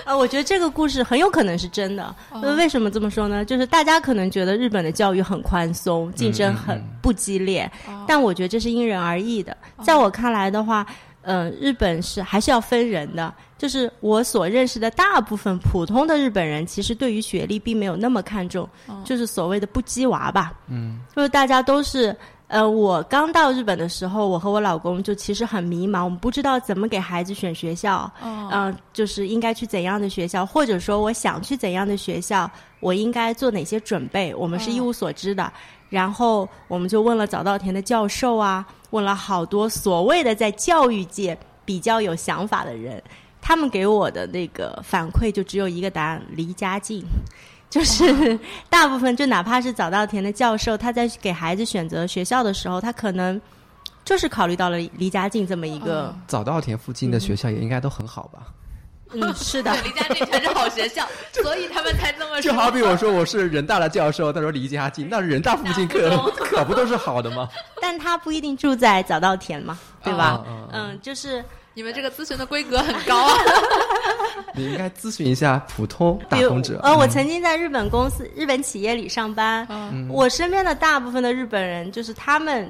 啊，我觉得这个故事很有可能是真的。呃，为什么这么说呢？就是大家可能觉得日本的教育很宽松，竞争很不激烈，但我觉得这是因人而异的。在我看来的话，呃，日本是还是要分人的。就是我所认识的大部分普通的日本人，其实对于学历并没有那么看重，就是所谓的不鸡娃吧。嗯，就是大家都是。呃，我刚到日本的时候，我和我老公就其实很迷茫，我们不知道怎么给孩子选学校，哦嗯、就是应该去怎样的学校，或者说我想去怎样的学校，我应该做哪些准备，我们是一无所知的。然后我们就问了早稻田的教授啊，问了好多所谓的在教育界比较有想法的人，他们给我的那个反馈就只有一个答案：离家近。就是 大部分，就哪怕是早稻田的教授，他在给孩子选择学校的时候，他可能就是考虑到了离家近这么一个，早稻田附近的学校也应该都很好吧？嗯，是的，离家近全是好学校，所以他们才这么说。就好比我说我是人大的教授，他说离家近，那人大附近可可不都是好的吗？但他不一定住在早稻田嘛，对吧？嗯，就是你们这个咨询的规格很高啊。你应该咨询一下普通打工者。呃，我曾经在日本公司、日本企业里上班，嗯我身边的大部分的日本人，就是他们，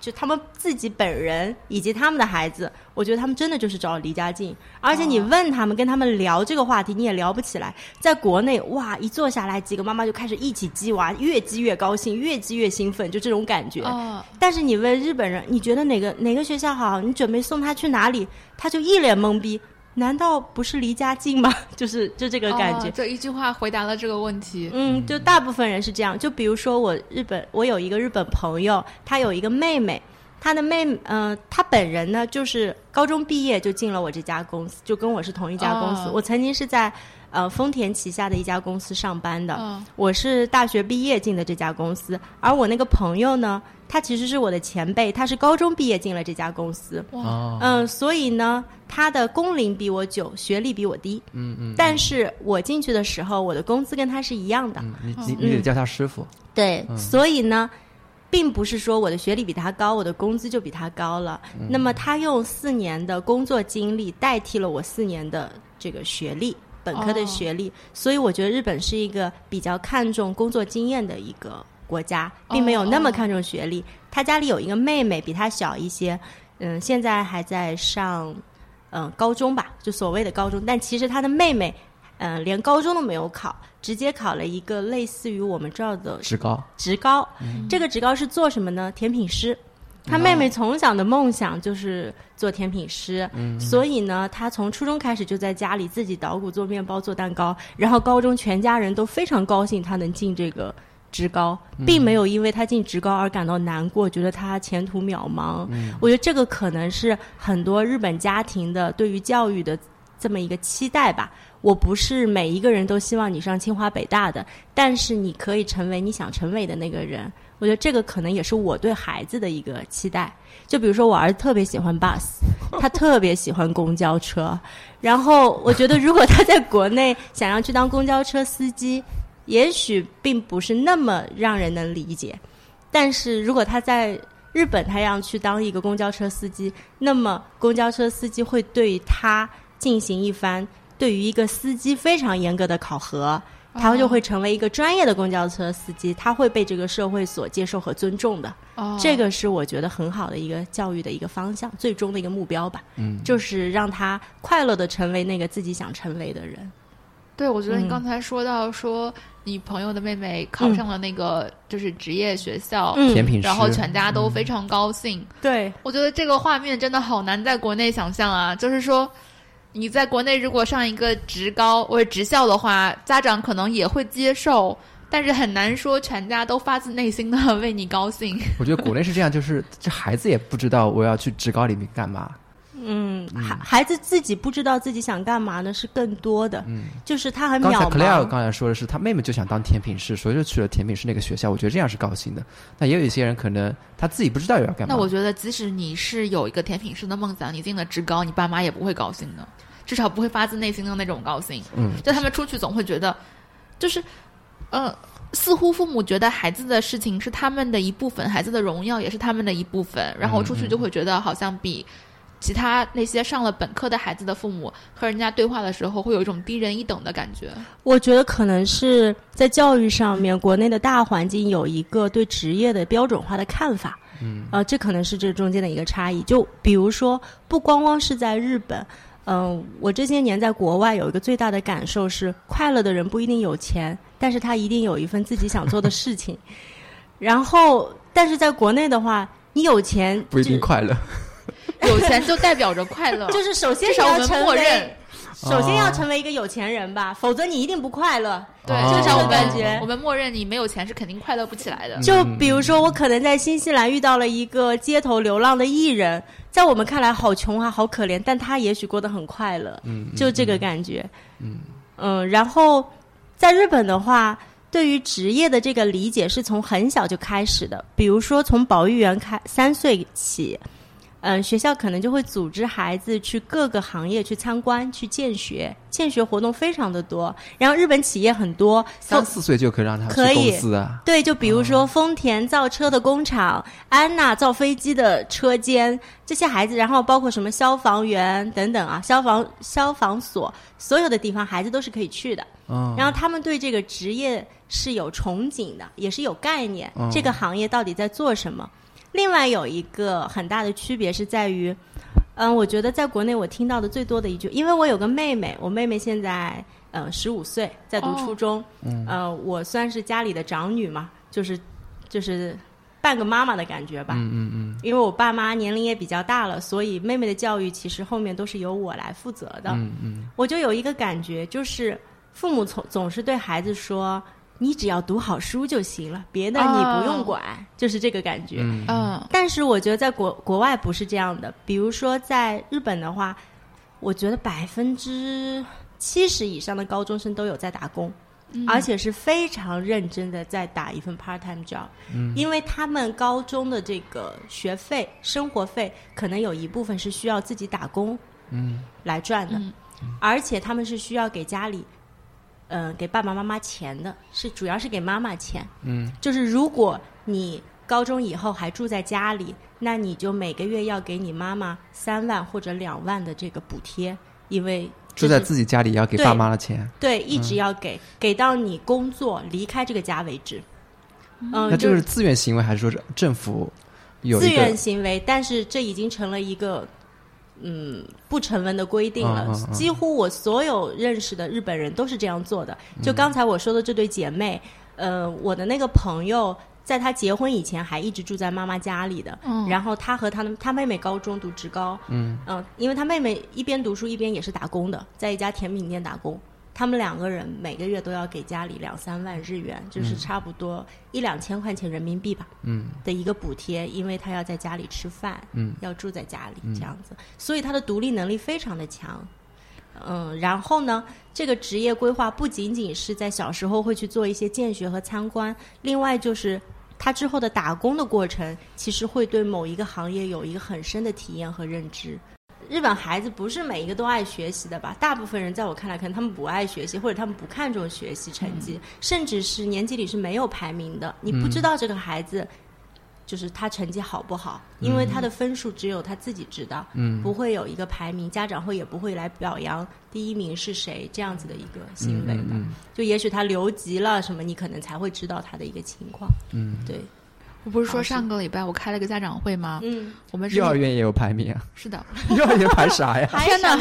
就他们自己本人以及他们的孩子，我觉得他们真的就是找离家近。而且你问他们，跟他们聊这个话题，你也聊不起来。在国内，哇，一坐下来，几个妈妈就开始一起鸡娃，越鸡越高兴，越鸡越兴奋，就这种感觉。哦，但是你问日本人，你觉得哪个哪个学校好？你准备送他去哪里？他就一脸懵逼。难道不是离家近吗？就是就这个感觉。哦这一句话回答了这个问题。嗯，就大部分人是这样。就比如说我日本，我有一个日本朋友，他有一个妹妹，他的妹，呃，他本人呢就是高中毕业就进了我这家公司，就跟我是同一家公司。哦我曾经是在呃丰田旗下的一家公司上班的，嗯我是大学毕业进的这家公司，而我那个朋友呢，他其实是我的前辈，他是高中毕业进了这家公司。哦，嗯，所以呢，他的工龄比我久，学历比我低。嗯嗯，但是我进去的时候，我的工资跟他是一样的。嗯你你你得叫他师傅。对，所以呢，并不是说我的学历比他高，我的工资就比他高了。那么他用四年的工作经历代替了我四年的这个学历。本科的哦学历，所以我觉得日本是一个比较看重工作经验的一个国家，并没有那么哦看重学历。他家里有一个妹妹，比他小一些，嗯，现在还在上嗯高中吧，就所谓的高中，但其实他的妹妹，嗯，连高中都没有考，直接考了一个类似于我们这儿的职高，职高。这个职高是做什么呢？甜品师。他妹妹从小的梦想就是做甜品师，所以呢，他从初中开始就在家里自己捣鼓做面包、做蛋糕，然后高中全家人都非常高兴他能进这个职高，并没有因为他进职高而感到难过，觉得他前途渺茫。我觉得这个可能是很多日本家庭的对于教育的这么一个期待吧。我不是每一个人都希望你上清华北大的，但是你可以成为你想成为的那个人。我觉得这个可能也是我对孩子的一个期待。就比如说，我儿子特别喜欢 bus，他特别喜欢公交车。然后我觉得，如果他在国内想要去当公交车司机，也许并不是那么让人能理解。但是如果他在日本他要去当一个公交车司机，那么公交车司机会对他进行一番对于一个司机非常严格的考核，他就会成为一个专业的公交车司机，他会被这个社会所接受和尊重的。哦这个是我觉得很好的一个教育的一个方向，最终的一个目标吧，嗯，就是让他快乐的成为那个自己想成为的人。对，我觉得你嗯刚才说到说你朋友的妹妹考上了那个就是职业学校，嗯甜品师，然后全家都非常高兴。对，我觉得这个画面真的好难在国内想象啊！就是说，你在国内如果上一个职高或者职校的话，家长可能也会接受，但是很难说全家都发自内心的为你高兴。我觉得国内是这样，就是这孩子也不知道我要去职高里面干嘛。嗯，孩孩子自己不知道自己想干嘛呢，是更多的，嗯，就是他很刚才渺 Claire 茫。刚才说的是，他妹妹就想当甜品师，所以就去了甜品师那个学校。我觉得这样是高兴的。那也有一些人可能他自己不知道要干嘛。那我觉得，即使你是有一个甜品师的梦想，你进了职高，你爸妈也不会高兴的，至少不会发自内心的那种高兴。嗯，就他们出去总会觉得，就是，呃，似乎父母觉得孩子的事情是他们的一部分，孩子的荣耀也是他们的一部分，然后出去就会觉得好像比其他那些上了本科的孩子的父母和人家对话的时候，会有一种低人一等的感觉。我觉得可能是在教育上面，国内的大环境有一个对职业的标准化的看法。嗯，呃，这可能是这中间的一个差异。就比如说，不光光是在日本，嗯、我这些年在国外有一个最大的感受是，快乐的人不一定有钱，但是他一定有一份自己想做的事情。然后，但是在国内的话，你有钱不一定快乐。有钱就代表着快乐，就是首先至少我们你要成默认，首先要哦成为一个有钱人吧，否则你一定不快乐。对，哦至少我这个感觉们我们默认你没有钱是肯定快乐不起来的。就比如说，我可能在新西兰遇到了一个街头流浪的艺人，在我们看来好穷啊，好可怜，但他也许过得很快乐，嗯，就这个感觉。嗯然后在日本的话，对于职业的这个理解是从很小就开始的，比如说从保育员开三岁起。嗯，学校可能就会组织孩子去各个行业去参观、去见学，见学活动非常的多。然后日本企业很多，三四岁就可以让他去可以公司啊。对，就比如说丰田造车的工厂、安娜造飞机的车间，这些孩子，然后包括什么消防员等等啊，消防消防所，所有的地方孩子都是可以去的。嗯，然后他们对这个职业是有憧憬的，也是有概念，嗯这个行业到底在做什么。另外有一个很大的区别是在于，嗯，我觉得在国内我听到的最多的一句，因为我有个妹妹，我妹妹现在嗯十五岁，在读哦初中，嗯。呃，我算是家里的长女嘛，就是就是半个妈妈的感觉吧，嗯嗯嗯。因为我爸妈年龄也比较大了，所以妹妹的教育其实后面都是由我来负责的。嗯嗯。我就有一个感觉，就是父母总总是对孩子说：“你只要读好书就行了，别的你不用管。就是这个感觉。嗯嗯但是我觉得在国国外不是这样的，比如说在日本的话，我觉得百分之七十以上的高中生都有在打工。而且是非常认真的在打一份 part time job，、因为他们高中的这个学费、生活费可能有一部分是需要自己打工嗯来赚的，嗯而且他们是需要给家里，呃，给爸爸妈妈钱的，是主要是给妈妈钱。嗯就是如果你高中以后还住在家里，那你就每个月要给你妈妈三万或者两万的这个补贴，因为住在自己家里也要给爸妈的钱，对一直要给，给到你工作离开这个家为止。嗯，那这就个是自愿行为还是说是政府有自愿行为，但是这已经成了一个嗯不成文的规定了。嗯嗯嗯几乎我所有认识的日本人都是这样做的。嗯就刚才我说的这对姐妹，呃，我的那个朋友。在她结婚以前，还一直住在妈妈家里的。嗯然后她和她的她妹妹高中读职高，嗯嗯，因为她妹妹一边读书一边也是打工的，在一家甜品店打工。他们两个人每个月都要给家里两三万日元，就是差不多一两千块钱人民币吧。嗯的一个补贴，因为他要在家里吃饭，嗯要住在家里这样子，所以他的独立能力非常的强。嗯，然后呢，这个职业规划不仅仅是在小时候会去做一些见学和参观，另外就是他之后的打工的过程，其实会对某一个行业有一个很深的体验和认知。日本孩子不是每一个都爱学习的吧？大部分人在我看来，可能他们不爱学习，或者他们不看重学习成绩，甚至是年级里是没有排名的。你不知道这个孩子就是他成绩好不好，因为他的分数只有他自己知道，嗯不会有一个排名，家长会也不会来表扬第一名是谁这样子的一个行为吧。嗯就也许他留级了什么，你可能才会知道他的一个情况。嗯，对，我不是说上个礼拜我开了个家长会吗？嗯，我们幼儿园也有排名啊，是的，幼儿园排啥呀？天哪，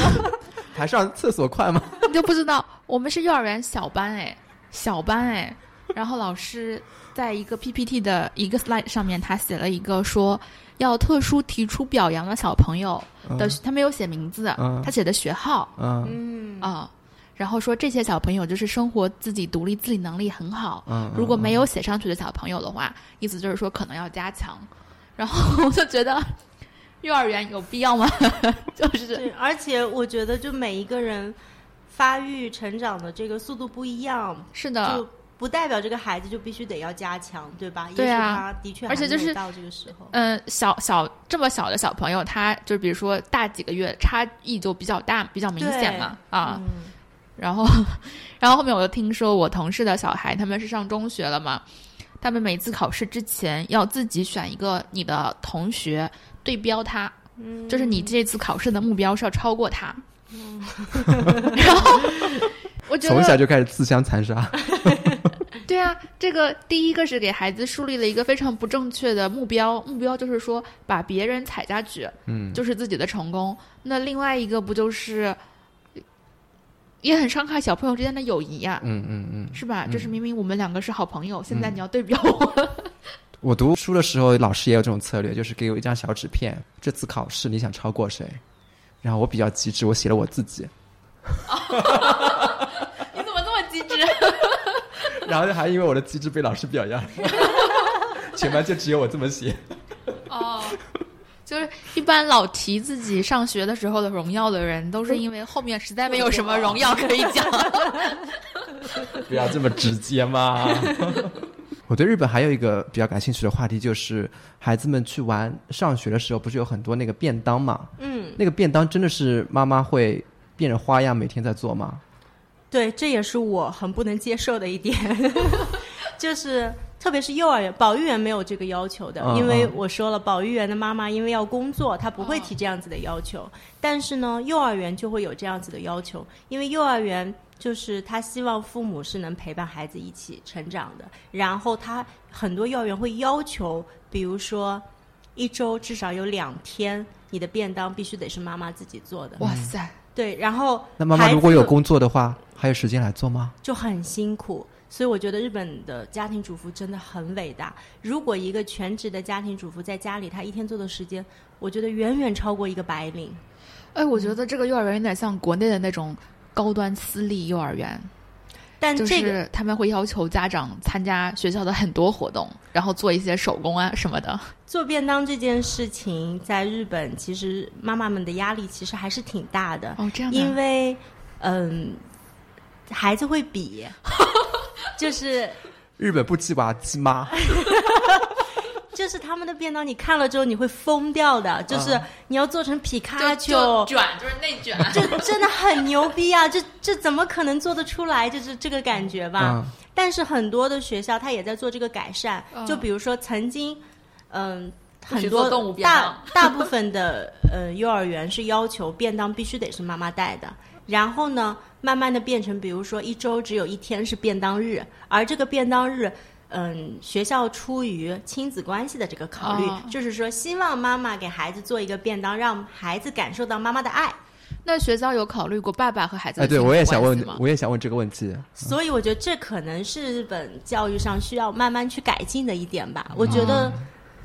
排上。厕所快吗？你就不知道，我们是幼儿园小班哎，小班哎，然后老师在一个 PPT 的一个 slide 上面，他写了一个说要特殊提出表扬的小朋友的，他没有写名字，嗯。他写的学号嗯。嗯。啊、然后说这些小朋友就是生活自己独立自理能力很好，嗯，如果没有写上去的小朋友的话，意思就是说可能要加强。然后我就觉得，幼儿园有必要吗？就是，而且我觉得就每一个人发育成长的这个速度不一样，是的就，不代表这个孩子就必须得要加强，对吧？对啊也许他的确而且就是到这个时候。嗯，小小这么小的小朋友，他就比如说大几个月，差异就比较大，比较明显嘛啊。嗯然后，然后后面我又听说我同事的小孩他们是上中学了嘛，他们每次考试之前要自己选一个你的同学对标他，嗯就是你这次考试的目标是要超过他。然后我觉得从小就开始自相残杀。对啊，这个第一个是给孩子树立了一个非常不正确的目标，目标就是说把别人踩下去，嗯，就是自己的成功。那另外一个不就是也很伤害小朋友之间的友谊呀、嗯嗯嗯。是吧？嗯就是明明我们两个是好朋友，现在你要对标我，我读书的时候，老师也有这种策略，就是给我一张小纸片，这次考试你想超过谁？然后我比较机智，我写了我自己，你怎么这么机智？然后还因为我的机智被老师表扬，全班就只有我这么写。哦。就是一般老提自己上学的时候的荣耀的人，都是因为后面实在没有什么荣耀可以讲。不要这么直接嘛。我对日本还有一个比较感兴趣的话题，就是孩子们去玩上学的时候，不是有很多那个便当嘛？嗯，那个便当真的是妈妈会变着花样每天在做吗？对，这也是我很不能接受的一点，就是特别是幼儿园、保育员没有这个要求的，嗯因为嗯我说了，保育员的妈妈因为要工作，她不会提这样子的要求。但是呢，幼儿园就会有这样子的要求，因为幼儿园就是他希望父母是能陪伴孩子一起成长的，然后他很多幼儿园会要求，比如说一周至少有两天，你的便当必须得是妈妈自己做的。哇塞，对，然后那妈妈如果有工作的话，还有时间来做吗？就很辛苦。所以我觉得日本的家庭主妇真的很伟大。如果一个全职的家庭主妇在家里，她一天做的时间，我觉得远远超过一个白领。哎，我觉得这个幼儿园有点像国内的那种高端私立幼儿园，但这个、是他们会要求家长参加学校的很多活动，然后做一些手工啊什么的。做便当这件事情，在日本其实妈妈们的压力其实还是挺大的，哦，这样因为嗯，孩子会比，就是日本不鸡娃鸡妈，就是他们的便当，你看了之后你会疯掉的，就是啊你要做成皮卡丘，卷，就是内卷。这真的很牛逼啊！这这怎么可能做得出来？就是这个感觉吧。嗯但是很多的学校它也在做这个改善，嗯就比如说曾经，嗯、很多动物大 大部分的呃幼儿园是要求便当必须得是妈妈带的，然后呢，慢慢的变成比如说一周只有一天是便当日，而这个便当日。嗯，学校出于亲子关系的这个考虑，哦就是说希望妈妈给孩子做一个便当，让孩子感受到妈妈的爱。那学校有考虑过爸爸和孩子的哎，对我也想问我也想问这个问题。所以我觉得这可能是日本教育上需要慢慢去改进的一点吧。我觉得，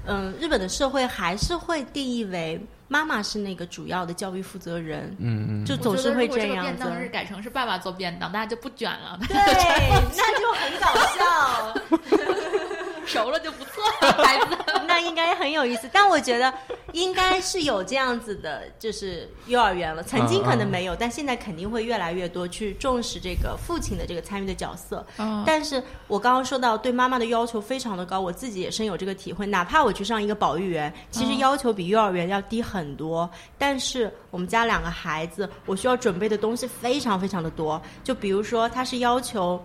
嗯、日本的社会还是会定义为妈妈是那个主要的教育负责人，嗯嗯，就总是会我觉得如果这个样子。便当日改成是爸爸做便当，大家就不卷了，对，那就很搞笑，熟了就不错了，孩子。那应该很有意思。但我觉得应该是有这样子的，就是幼儿园了。曾经可能没有，但现在肯定会越来越多去重视这个父亲的这个参与的角色。嗯但是我刚刚说到对妈妈的要求非常的高，我自己也深有这个体会。哪怕我去上一个保育园，其实要求比幼儿园要低很多。但是我们家两个孩子，我需要准备的东西非常非常的多。就比如说，他是要求。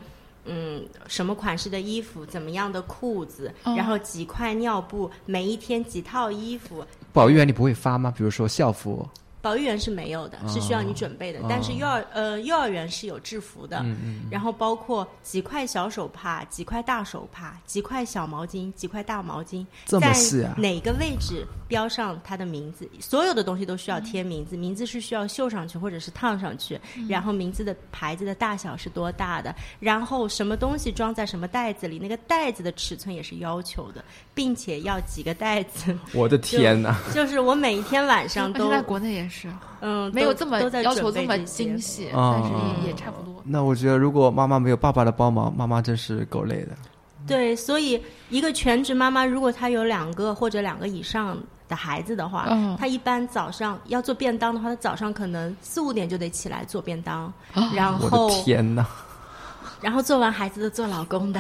嗯，什么款式的衣服，怎么样的裤子，哦然后几块尿布，每一天几套衣服。保育员你不会发吗？比如说校服，保育员是没有的，是需要你准备的。哦。但是幼儿呃幼儿园是有制服的，嗯嗯，然后包括几块小手帕、几块大手帕、几块小毛巾、几块大毛巾，这么细啊？在哪个位置标上他的名字，所有的东西都需要贴名字，名字是需要绣上去或者是烫上去，然后名字的牌子的大小是多大的，然后什么东西装在什么袋子里，那个袋子的尺寸也是要求的，并且要几个袋子，我的天哪！就是我每一天晚上都现在国内也是嗯没有这么都都在要求这么精细，哦但是也也差不多。那我觉得如果妈妈没有爸爸的帮忙，妈妈真是够累的。对，所以一个全职妈妈，如果她有两个或者两个以上的孩子的话，嗯她一般早上要做便当的话，她早上可能四五点就得起来做便当，啊然我后的天哪！然后做完孩子的做老公的，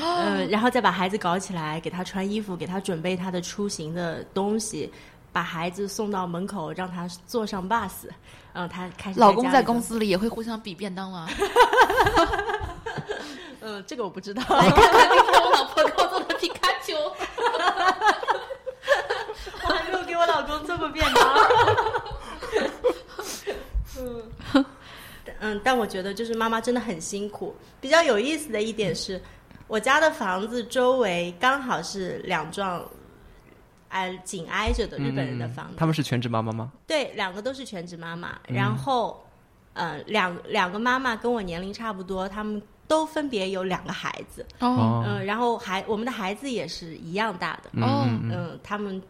呃，然后再把孩子搞起来，给他穿衣服，给他准备他的出行的东西。把孩子送到门口，让他坐上 bus，然后，他开始老公在公司里也会互相比便当吗？嗯，这个我不知道。来 看看我老婆给我做的皮卡丘。我还没有给我老公做过便当。嗯，嗯，但我觉得就是妈妈真的很辛苦。比较有意思的一点是，我家的房子周围刚好是两幢，挨紧挨着的日本人的房子。他们是全职妈妈吗？对，两个都是全职妈妈，然后，呃，两两个妈妈跟我年龄差不多，他们都分别有两个孩子，哦嗯、然后孩我们的孩子也是一样大的，哦嗯他们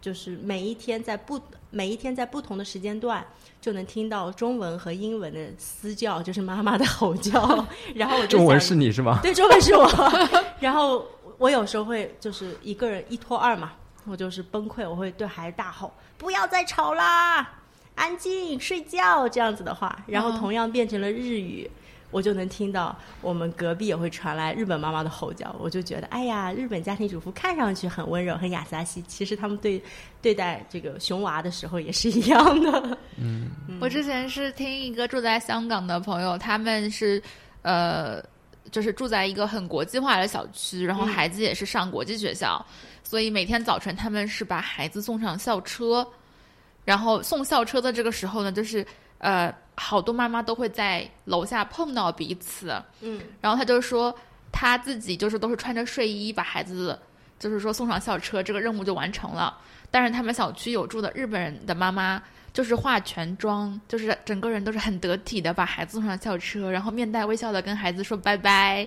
就是每一天在不每一天在不同的时间段，就能听到中文和英文的嘶叫，就是妈妈的吼叫。然后我中文是你是吗？对，中文是我。然后我有时候会就是一个人一拖二嘛，我就是崩溃，我会对孩子大吼：“不要再吵啦，安静睡觉。”这样子的话，然后哦同样变成了日语。我就能听到我们隔壁也会传来日本妈妈的吼叫，我就觉得，哎呀，日本家庭主妇看上去很温柔、很雅萨西，其实他们对对待这个熊娃的时候也是一样的。嗯我之前是听一个住在香港的朋友，他们是呃，就是住在一个很国际化的小区，然后嗯。孩子也是上国际学校，所以每天早晨他们是把孩子送上校车，然后送校车的这个时候呢，就是呃，好多妈妈都会在楼下碰到彼此，嗯，然后他就说他自己就是都是穿着睡衣把孩子，就是说送上校车，这个任务就完成了。但是他们小区有住的日本人的妈妈，就是化全妆，就是整个人都是很得体的把孩子送上校车，然后面带微笑的跟孩子说拜拜。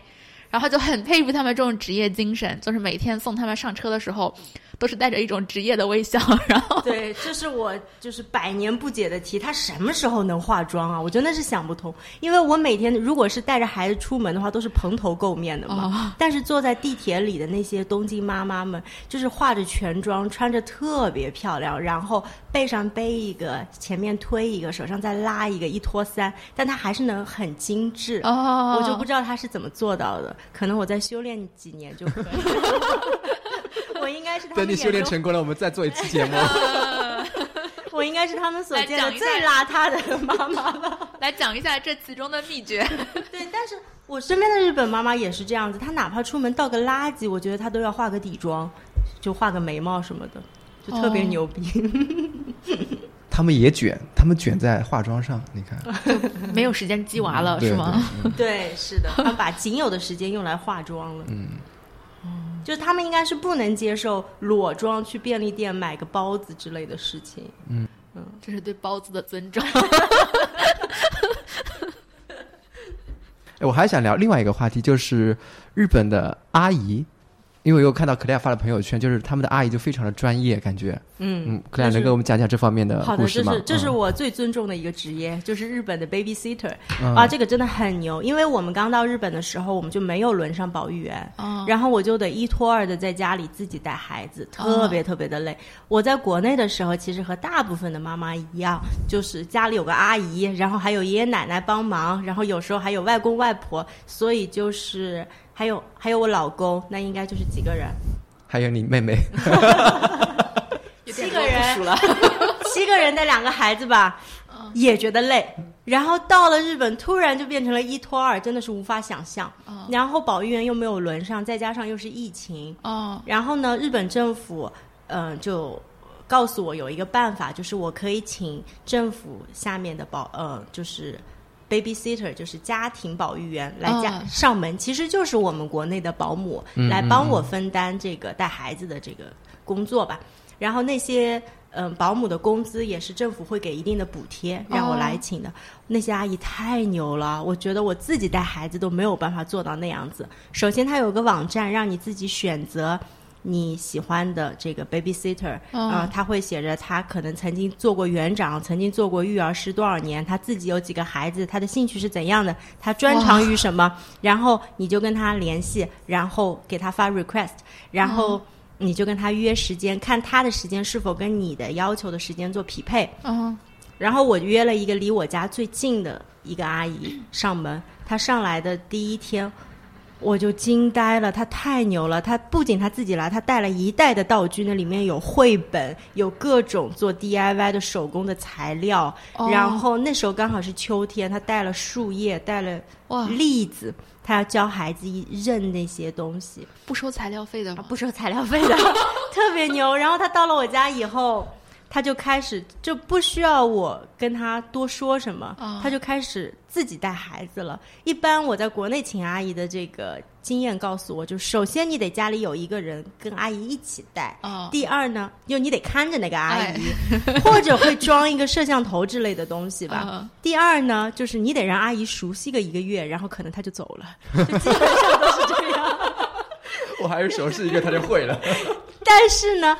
然后就很佩服他们这种职业精神，就是每天送他们上车的时候，都是带着一种职业的微笑，然后对，这是我就是百年不解的题，她什么时候能化妆啊？我真的是想不通，因为我每天如果是带着孩子出门的话，都是蓬头垢面的嘛。但是坐在地铁里的那些东京妈妈们，就是化着全妆，穿着特别漂亮，然后背上背一个，前面推一个，手上再拉一个，一拖三，但她还是能很精致。哦我就不知道她是怎么做到的，可能我再修炼几年就可以。我应该是他们等你修炼成功了，我们再做一次节目。我应该是他们所见的最邋遢的妈妈了。来讲一下这其中的秘诀。对，但是我身边的日本妈妈也是这样子，她哪怕出门倒个垃圾，我觉得她都要化个底妆，就画个眉毛什么的，就特别哦牛逼。他们也卷，他们卷在化妆上，你看，没有时间鸡娃了，对是吗？对对，是的，他们把仅有的时间用来化妆了。嗯。就是他们应该是不能接受裸妆去便利店买个包子之类的事情。嗯嗯这是对包子的尊重。哎，我还想聊另外一个话题，就是日本的阿姨，因为我有看到克莱亚发的朋友圈，就是他们的阿姨就非常的专业，感觉，嗯嗯，克莱亚能跟我们讲讲这方面的好的，故事吗？这是这是嗯我最尊重的一个职业，就是日本的 babysitter、嗯啊，这个真的很牛。因为我们刚到日本的时候，我们就没有轮上保育员，哦然后我就得一拖二的在家里自己带孩子，特别特别的累。我在国内的时候，其实和大部分的妈妈一样，就是家里有个阿姨，然后还有爷爷奶奶帮忙，然后有时候还有外公外婆，所以就是还有还有我老公，那应该就是几个人。还有你妹妹，七个人数了。七个人带两个孩子吧，也觉得累。然后到了日本，突然就变成了一拖二，真的是无法想象。哦然后保育员又没有轮上，再加上又是疫情，哦然后呢，日本政府嗯、呃就告诉我有一个办法，就是我可以请政府下面的保呃就是 babysitter，就是家庭保育员来家、嗯上门，其实就是我们国内的保姆、嗯来帮我分担这个带孩子的这个工作吧。然后那些嗯、保姆的工资也是政府会给一定的补贴，让我来请的。那些阿姨太牛了，我觉得我自己带孩子都没有办法做到那样子。首先，它有个网站让你自己选择。你喜欢的这个 babysitter，嗯呃，他会写着他可能曾经做过园长，曾经做过育儿师多少年，他自己有几个孩子，他的兴趣是怎样的，他专长于什么，然后你就跟他联系，然后给他发 request，然后你就跟他约时间，看他的时间是否跟你的要求的时间做匹配。嗯然后我约了一个离我家最近的一个阿姨上门，她上来的第一天，我就惊呆了，他太牛了！他不仅他自己来，他带了一袋的道具，那里面有绘本，有各种做 DIY 的手工的材料。哦然后那时候刚好是秋天，他带了树叶，带了哇栗子，他要教孩子一认那些东西。不收材料费的吗？不收材料费的，特别牛。然后他到了我家以后，他就开始就不需要我跟他多说什么，哦他就开始自己带孩子了。一般我在国内请阿姨的这个经验告诉我，就首先你得家里有一个人跟阿姨一起带。哦第二呢，就你得看着那个阿姨，或者会装一个摄像头之类的东西吧。嗯第二呢，就是你得让阿姨熟悉个一个月，然后可能她就走了，就基本上都是这样。我还是熟悉一个，他就会了。但是呢，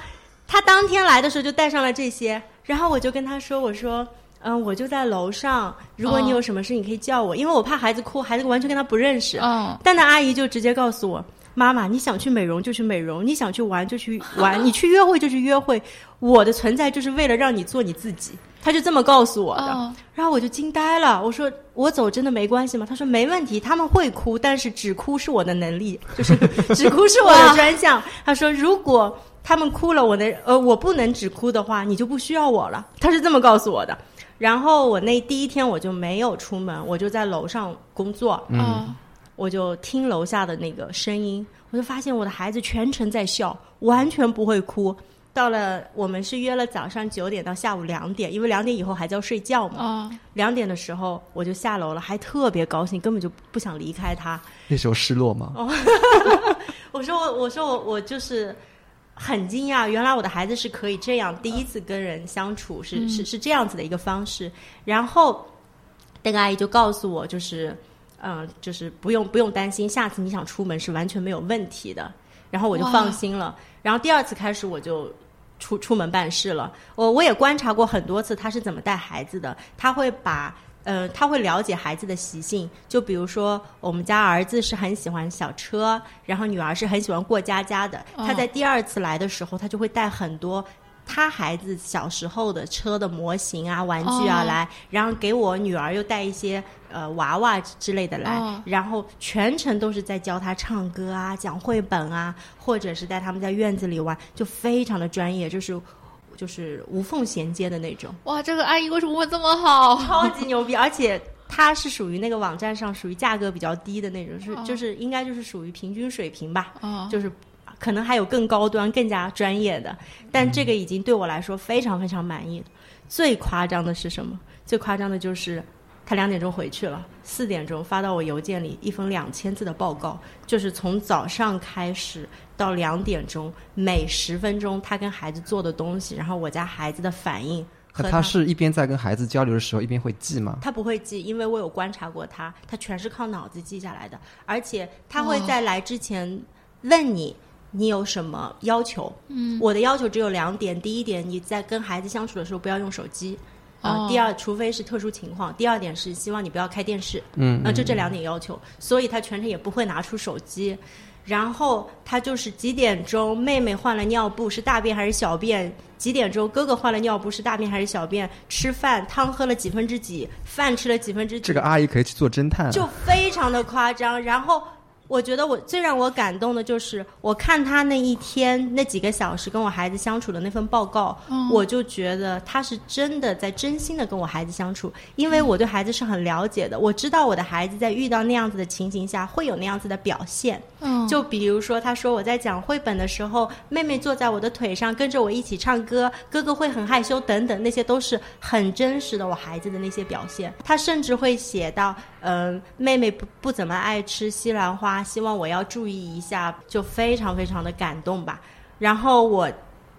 他当天来的时候就带上了这些，然后我就跟他说：“我说，嗯，我就在楼上，如果你有什么事，你可以叫我，因为我怕孩子哭，孩子完全跟他不认识。嗯但那阿姨就直接告诉我：“妈妈，你想去美容就去美容，你想去玩就去 玩，你去约会就去约会。我的存在就是为了让你做你自己。”他就这么告诉我的。哦然后我就惊呆了，我说我走真的没关系吗？他说没问题，他们会哭，但是只哭是我的能力，就是 只哭是我的专项。他说如果他们哭了，我的呃我不能只哭的话，你就不需要我了。他是这么告诉我的。然后我那第一天我就没有出门，我就在楼上工作，嗯我就听楼下的那个声音，我就发现我的孩子全程在笑，完全不会哭。到了我们是约了早上九点到下午两点，因为两点以后孩子要睡觉嘛。哦两点的时候我就下楼了，还特别高兴，根本就不想离开他。那时候失落吗？哦 我说我我说我我就是很惊讶，原来我的孩子是可以这样第一次跟人相处，是、是是这样子的一个方式。然后那个阿姨就告诉我，就是嗯、就是不用不用担心，下次你想出门是完全没有问题的。然后我就放心了。然后第二次开始我就。出出门办事了，我我也观察过很多次他是怎么带孩子的，他会把呃，他会了解孩子的习性，就比如说我们家儿子是很喜欢小车，然后女儿是很喜欢过家家的。哦。他在第二次来的时候，他就会带很多他孩子小时候的车的模型啊、玩具啊哦。来，然后给我女儿又带一些呃娃娃之类的来，哦。然后全程都是在教他唱歌啊、讲绘本啊，或者是在他们在院子里玩，就非常的专业，就是就是无缝衔接的那种。哇，这个阿姨为什么会这么好？超级牛逼，而且它是属于那个网站上属于价格比较低的那种，是、哦就是应该就是属于平均水平吧，哦就是可能还有更高端、更加专业的，但这个已经对我来说非常非常满意。最夸张的是什么？最夸张的就是。他两点钟回去了，四点钟发到我邮件里一封两千字的报告，就是从早上开始到两点钟，每十分钟他跟孩子做的东西，然后我家孩子的反应可他是一边在跟孩子交流的时候，一边会记吗？他不会记，因为我有观察过他，他全是靠脑子记下来的，而且他会在来之前问你。你有什么要求？嗯，我的要求只有两点。第一点，你在跟孩子相处的时候不要用手机，啊、哦第二，除非是特殊情况。第二点是希望你不要开电视，嗯啊、就这两点要求。所以他全程也不会拿出手机。然后他就是几点钟，妹妹换了尿布是大便还是小便？几点钟哥哥换了尿布是大便还是小便？吃饭汤喝了几分之几？饭吃了几分之几？这个阿姨可以去做侦探、啊。就非常的夸张。然后我觉得我最让我感动的就是，我看他那一天那几个小时跟我孩子相处的那份报告，嗯我就觉得他是真的在真心的跟我孩子相处，因为我对孩子是很了解的，我知道我的孩子在遇到那样子的情形下会有那样子的表现。嗯，就比如说，他说我在讲绘本的时候，妹妹坐在我的腿上跟着我一起唱歌，哥哥会很害羞等等，那些都是很真实的我孩子的那些表现。他甚至会写到，嗯、妹妹不不怎么爱吃西兰花，希望我要注意一下，就非常非常的感动吧。然后我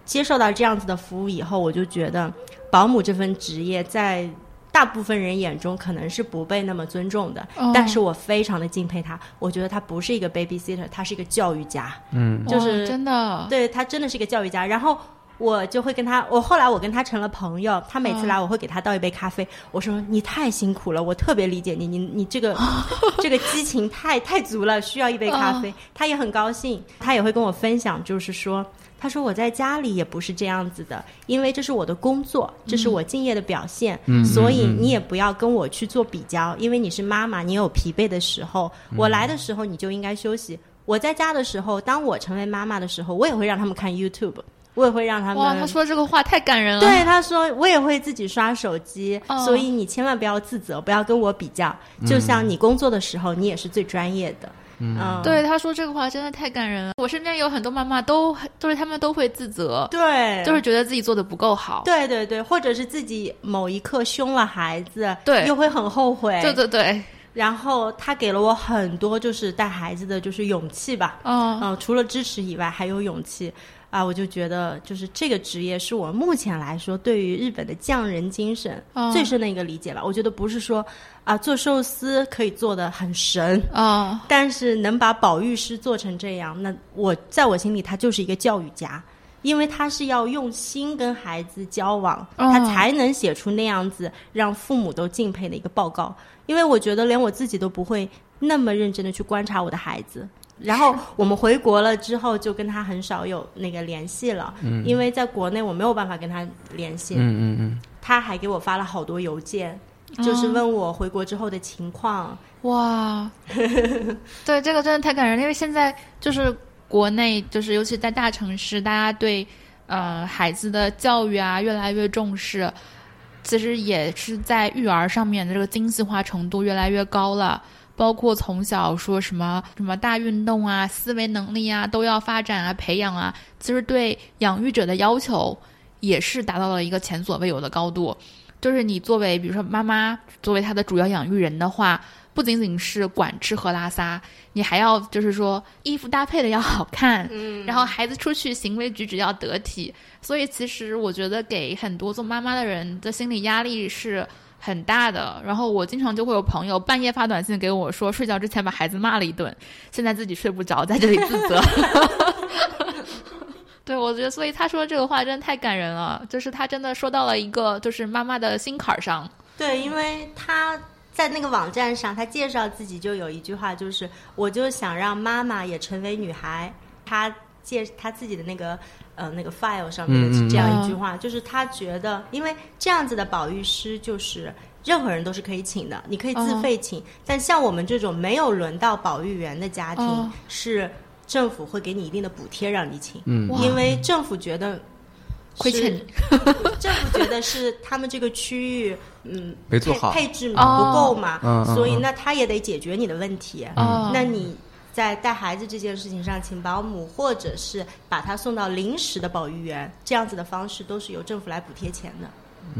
接受到这样子的服务以后，我就觉得保姆这份职业在。大部分人眼中可能是不被那么尊重的，哦但是我非常的敬佩他。我觉得他不是一个 babysitter，他是一个教育家。嗯，就是哇真的，对他真的是一个教育家。然后我就会跟他，我后来我跟他成了朋友。他每次来，我会给他倒一杯咖啡。我说你太辛苦了，我特别理解你，你你这个 这个激情太太足了，需要一杯咖啡。他也很高兴，他也会跟我分享，就是说。他说：“我在家里也不是这样子的，因为这是我的工作，这是我敬业的表现。嗯所以你也不要跟我去做比较，因为你是妈妈，你有疲惫的时候。我来的时候你就应该休息。我在家的时候，当我成为妈妈的时候，我也会让他们看 YouTube，我也会让他们。哇，他说这个话太感人了。对，他说我也会自己刷手机，哦所以你千万不要自责，不要跟我比较。就像你工作的时候，你也是最专业的。嗯，对，他说这个话真的太感人了。我身边有很多妈妈都都是他们都会自责，对，就是觉得自己做的不够好。对对对，或者是自己某一刻凶了孩子，对又会很后悔。对对对，然后他给了我很多就是带孩子的就是勇气吧，嗯嗯、除了支持以外还有勇气啊，我就觉得就是这个职业是我目前来说对于日本的匠人精神哦最深的一个理解吧。我觉得不是说啊做寿司可以做的很神。啊，但是能把保育师做成这样，那我在我心里他就是一个教育家，因为他是要用心跟孩子交往，哦他才能写出那样子让父母都敬佩的一个报告。因为我觉得连我自己都不会那么认真的去观察我的孩子。然后我们回国了之后，就跟他很少有那个联系了，因为在国内我没有办法跟他联系。嗯嗯嗯，他还给我发了好多邮件，就是问我回国之后的情况。哇，对，这个真的太感人了，因为现在就是国内，就是尤其在大城市，大家对呃孩子的教育啊越来越重视，其实也是在育儿上面的这个精细化程度越来越高了。包括从小说什么什么大运动啊、思维能力啊都要发展啊、培养啊，其实对养育者的要求也是达到了一个前所未有的高度。就是你作为比如说妈妈，作为他的主要养育人的话，不仅仅是管吃喝拉撒，你还要就是说衣服搭配的要好看，嗯，然后孩子出去行为举止要得体。所以其实我觉得给很多做妈妈的人的心理压力是很大的。然后我经常就会有朋友半夜发短信给我说，睡觉之前把孩子骂了一顿，现在自己睡不着，在这里自责。对，我觉得，所以他说这个话真的太感人了，就是他真的说到了一个就是妈妈的心坎儿上。对，因为他在那个网站上，他介绍自己就有一句话，就是我就想让妈妈也成为女孩。他介他自己的那个呃那个 file 上面嗯嗯是这样一句话，就是他觉得，因为这样子的保育师就是。任何人都是可以请的，你可以自费请，但像我们这种没有轮到保育员的家庭，哦。是政府会给你一定的补贴让你请，嗯。因为政府觉得亏欠你。政府觉得是他们这个区域，嗯，没做好。配配置不哦。够嘛，所以那他也得解决你的问题。哦。那你在带孩子这件事情上，请保姆或者是把他送到临时的保育员，这样子的方式都是由政府来补贴钱的。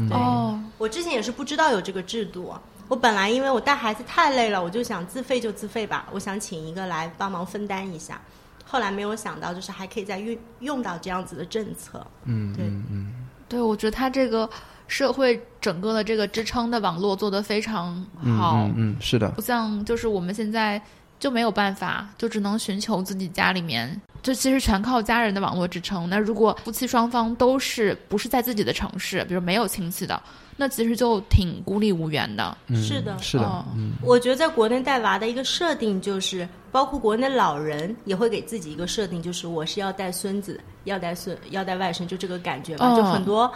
对哦，我之前也是不知道有这个制度。我本来因为我带孩子太累了，我就想自费就自费吧，我想请一个来帮忙分担一下。后来没有想到，就是还可以再用用到这样子的政策。嗯对嗯嗯，对，我觉得他这个社会整个的这个支撑的网络做得非常好，嗯嗯，是的，不像就是我们现在就没有办法，就只能寻求自己家里面，就其实全靠家人的网络支撑。那如果夫妻双方都是不是在自己的城市，比如没有亲戚的，那其实就挺孤立无援的。嗯是的是的哦，嗯我觉得在国内带娃的一个设定就是，包括国内老人也会给自己一个设定，就是我是要带孙子，要带孙，要带外甥，就这个感觉吧。哦就很多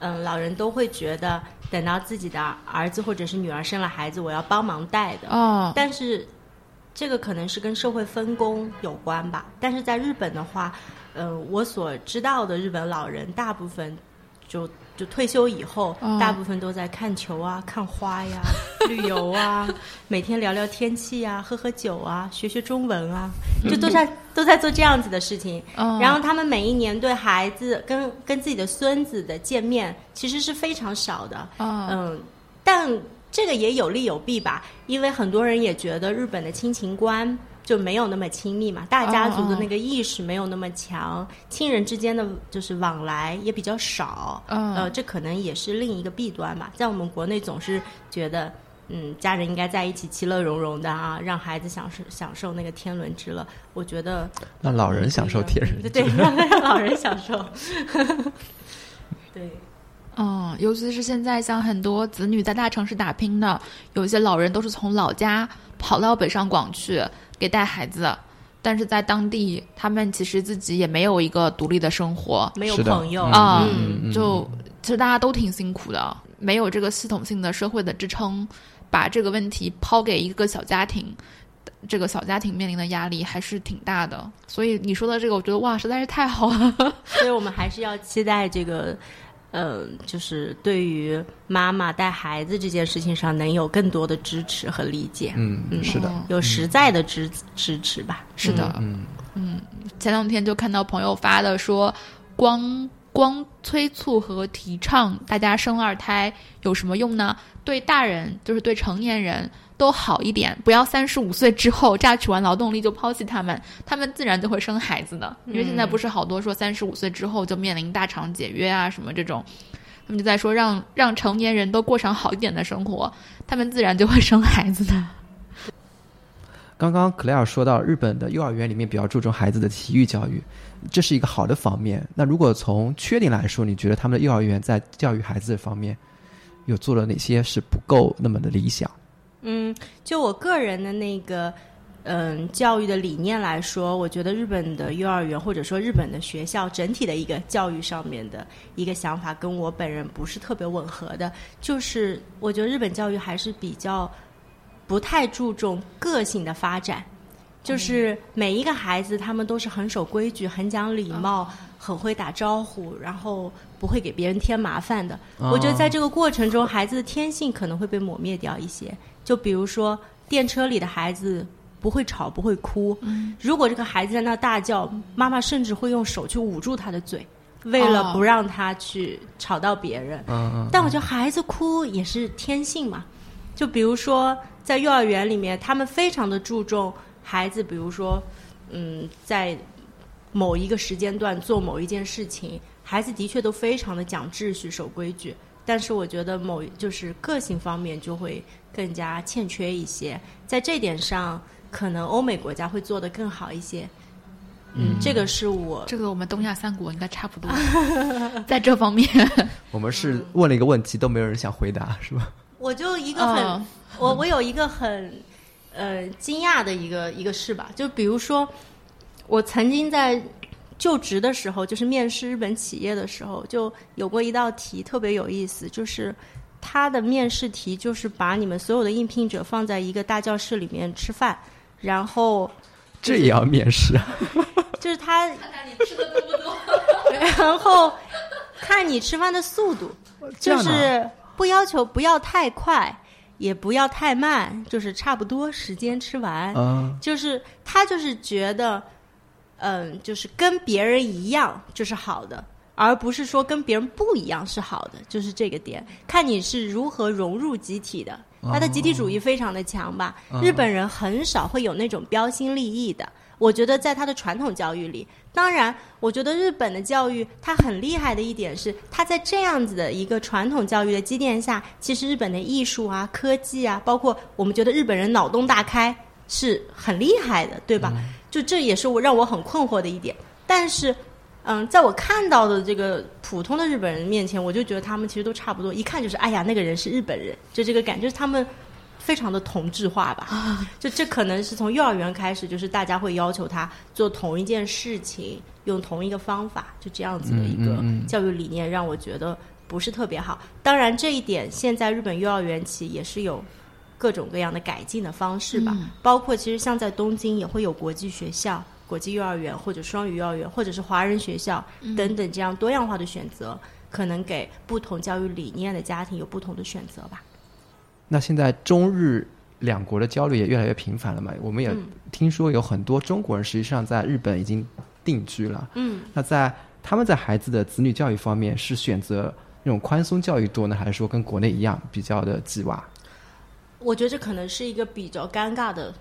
嗯老人都会觉得，等到自己的儿子或者是女儿生了孩子，我要帮忙带的。哦，但是这个可能是跟社会分工有关吧。但是在日本的话，呃，我所知道的日本老人大部分就就退休以后，哦大部分都在看球啊、看花呀、旅游啊，每天聊聊天气啊、喝喝酒啊、学学中文啊，就都在都在做这样子的事情。嗯然后他们每一年对孩子跟跟自己的孙子的见面，其实是非常少的。嗯嗯，但这个也有利有弊吧，因为很多人也觉得日本的亲情观就没有那么亲密嘛，大家族的那个意识没有那么强，亲人之间的就是往来也比较少。嗯呃，这可能也是另一个弊端吧。在我们国内总是觉得。嗯，家人应该在一起，其乐融融的啊，让孩子享受享受那个天伦之乐。我觉得让老人享受天人对对，让让老人享受。对，嗯，尤其是现在，像很多子女在大城市打拼的，有一些老人都是从老家跑到北上广去给带孩子，但是在当地，他们其实自己也没有一个独立的生活没有朋友啊、嗯嗯就其实大家都挺辛苦的，没有这个系统性的社会的支撑，把这个问题抛给一个小家庭。这个小家庭面临的压力还是挺大的，所以你说的这个，我觉得哇，实在是太好了。所以我们还是要期待这个，呃，就是对于妈妈带孩子这件事情上，能有更多的支持和理解，嗯，是的，有实在的支支持吧。是的，嗯前两天就看到朋友发的说，光光催促和提倡大家生二胎有什么用呢？对大人，就是对成年人都好一点，不要三十五岁之后榨取完劳动力就抛弃他们，他们自然就会生孩子的。因为现在不是好多说三十五岁之后就面临大厂解约啊什么这种，他们就在说让让成年人都过上好一点的生活，他们自然就会生孩子的。刚刚克莱尔说到，日本的幼儿园里面比较注重孩子的体育教育，这是一个好的方面。那如果从缺点来说，你觉得他们的幼儿园在教育孩子方面有做了哪些是不够那么的理想？嗯，就我个人的那个。嗯，教育的理念来说，我觉得日本的幼儿园或者说日本的学校整体的一个教育上面的一个想法，跟我本人不是特别吻合的。就是我觉得日本教育还是比较不太注重个性的发展，就是每一个孩子他们都是很守规矩、很讲礼貌、很会打招呼，然后不会给别人添麻烦的。我觉得在这个过程中，孩子的天性可能会被抹灭掉一些。就比如说电车里的孩子。不会吵，不会哭。如果这个孩子在那大叫，妈妈甚至会用手去捂住他的嘴，为了不让他去吵到别人。但我觉得孩子哭也是天性嘛。就比如说在幼儿园里面，他们非常的注重孩子，比如说，嗯，在某一个时间段做某一件事情，孩子的确都非常的讲秩序、守规矩。但是我觉得某就是个性方面就会更加欠缺一些，在这点上。可能欧美国家会做得更好一些，嗯，这个是我这个我们东亚三国应该差不多，在这方面，我们是问了一个问题，都没有人想回答，是吧？我就一个很，嗯我我有一个很呃惊讶的一个一个事吧，就比如说，我曾经在就职的时候，就是面试日本企业的时候，就有过一道题特别有意思，就是。他的面试题就是把你们所有的应聘者放在一个大教室里面吃饭，然后这也要面试？就是他，看看你吃的多不多。然后看你吃饭的速度，就是不要求不要太快，也不要太慢，就是差不多时间吃完。嗯，就是他就是觉得，嗯，就是跟别人一样就是好的。而不是说跟别人不一样是好的，就是这个点，看你是如何融入集体的。他的集体主义非常的强吧？日本人很少会有那种标新立异的。我觉得在他的传统教育里，当然，我觉得日本的教育他很厉害的一点是，他在这样子的一个传统教育的积淀下，其实日本的艺术啊、科技啊，包括我们觉得日本人脑洞大开是很厉害的，对吧？就这也是我让我很困惑的一点。但是，嗯，在我看到的这个普通的日本人面前，我就觉得他们其实都差不多，一看就是，哎呀，那个人是日本人，就这个感觉，就是他们非常的同质化吧。就这可能是从幼儿园开始，就是大家会要求他做同一件事情，用同一个方法，就这样子的一个教育理念，让我觉得不是特别好。当然，这一点现在日本幼儿园企也是有各种各样的改进的方式吧。嗯包括其实像在东京也会有国际学校、国际幼儿园或者双语幼儿园，或者是华人学校等等这样多样化的选择，可能给不同教育理念的家庭有不同的选择吧。那现在中日两国的交流也越来越频繁了嘛？我们也嗯听说有很多中国人实际上在日本已经定居了。嗯，那在他们在孩子的子女教育方面是选择那种宽松教育多呢，还是说跟国内一样比较的鸡娃？我觉得这可能是一个比较尴尬的，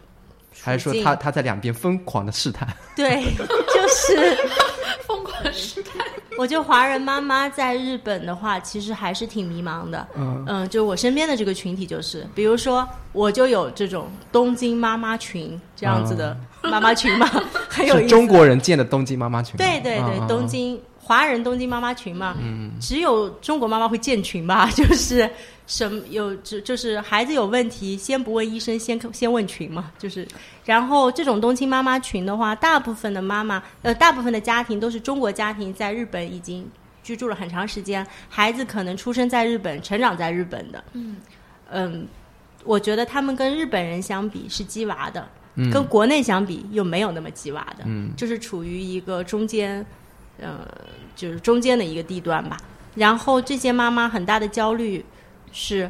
还是说他他在两边疯狂的试探？对，就是 疯狂试探。我觉得华人妈妈在日本的话，其实还是挺迷茫的。嗯嗯就我身边的这个群体，就是比如说，我就有这种东京妈妈群这样子的妈妈群嘛，很有意思。是中国人建的东京妈妈群？对对对，嗯东。京华人东京妈妈群嘛，嗯只有中国妈妈会建群吧？就是什么有就就是孩子有问题，先不问医生，先先问群嘛。就是，然后这种东青妈妈群的话，大部分的妈妈呃，大部分的家庭都是中国家庭，在日本已经居住了很长时间，孩子可能出生在日本，成长在日本的。嗯嗯，我觉得他们跟日本人相比是鸡娃的，嗯跟国内相比又没有那么鸡娃的。嗯就是处于一个中间，呃，就是中间的一个地段吧。然后这些妈妈很大的焦虑是，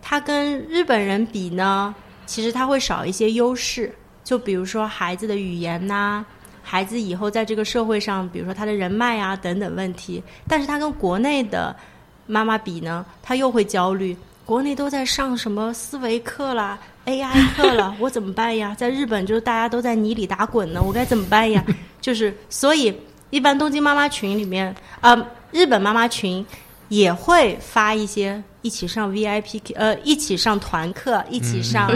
他跟日本人比呢，其实他会少一些优势，就比如说孩子的语言呐、孩子以后在这个社会上，比如说他的人脉啊等等问题。但是他跟国内的妈妈比呢，他又会焦虑。国内都在上什么思维课啦、AI 课了，我怎么办呀？在日本就是大家都在泥里打滚呢，我该怎么办呀？就是所以，一般东京妈妈群里面，呃，日本妈妈群也会发一些一起上 VIP 呃，一起上团课，一起上、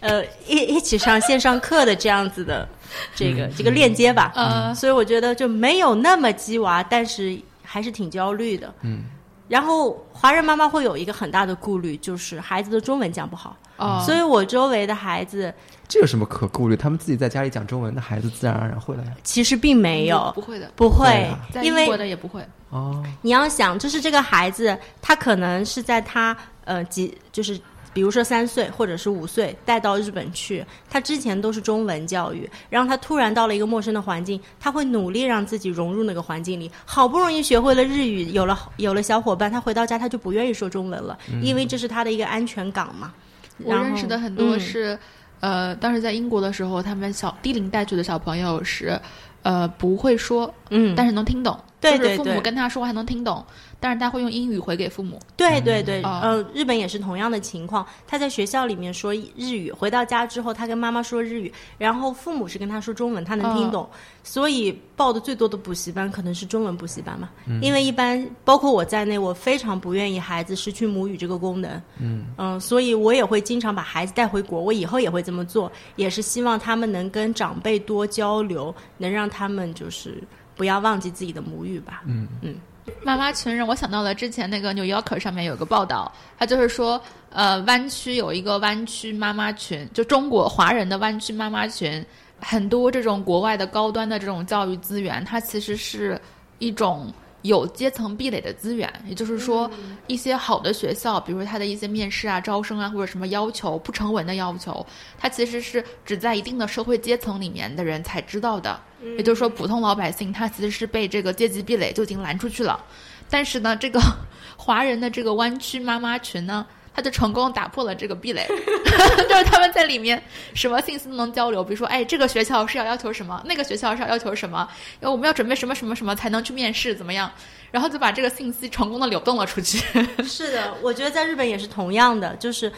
呃一一起上线上课的这样子的这个、这个链接吧。呃，所以我觉得就没有那么鸡娃，但是还是挺焦虑的。嗯。然后华人妈妈会有一个很大的顾虑，就是孩子的中文讲不好。哦，所以我周围的孩子这有什么可顾虑？他们自己在家里讲中文，那孩子自然而然会了呀。其实并没有，不会的，不会因为的也不会。哦，你要想，就是这个孩子，他可能是在他呃几，就是比如说三岁或者是五岁带到日本去，他之前都是中文教育，然后他突然到了一个陌生的环境，他会努力让自己融入那个环境里，好不容易学会了日语，有了有了小伙伴，他回到家他就不愿意说中文了，因为这是他的一个安全港嘛。我认识的很多嗯是，呃，当时在英国的时候，他们小低龄带去的小朋友是，呃，不会说，嗯，但是能听懂。对对就是父母跟他说话还能听懂，但是他会用英语回给父母。对对对，嗯呃，日本也是同样的情况。他在学校里面说日语，回到家之后，他跟妈妈说日语，然后父母是跟他说中文，他能听懂。所以报的最多的补习班可能是中文补习班嘛，因为一般包括我在内，我非常不愿意孩子失去母语这个功能。嗯所以我也会经常把孩子带回国，我以后也会这么做，也是希望他们能跟长辈多交流，能让他们就是不要忘记自己的母语吧。嗯嗯。妈妈群让我想到了之前那个《New Yorker》上面有个报道，他就是说，呃，湾区有一个湾区妈妈群，就中国华人的湾区妈妈群，很多这种国外的高端的这种教育资源，它其实是一种有阶层壁垒的资源，也就是说，一些好的学校，比如说它的一些面试啊、招生啊，或者什么要求不成文的要求，它其实是只在一定的社会阶层里面的人才知道的。也就是说，普通老百姓他其实是被这个阶级壁垒就已经拦出去了。但是呢，这个 华人的这个湾区妈妈群呢，他就成功打破了这个壁垒，就是他们在里面什么信息都能交流，比如说，哎，这个学校是要要求什么，那个学校是要要求什么，然后我们要准备什么什么什么才能去面试，怎么样？然后就把这个信息成功的流动了出去。是的，我觉得在日本也是同样的，就是。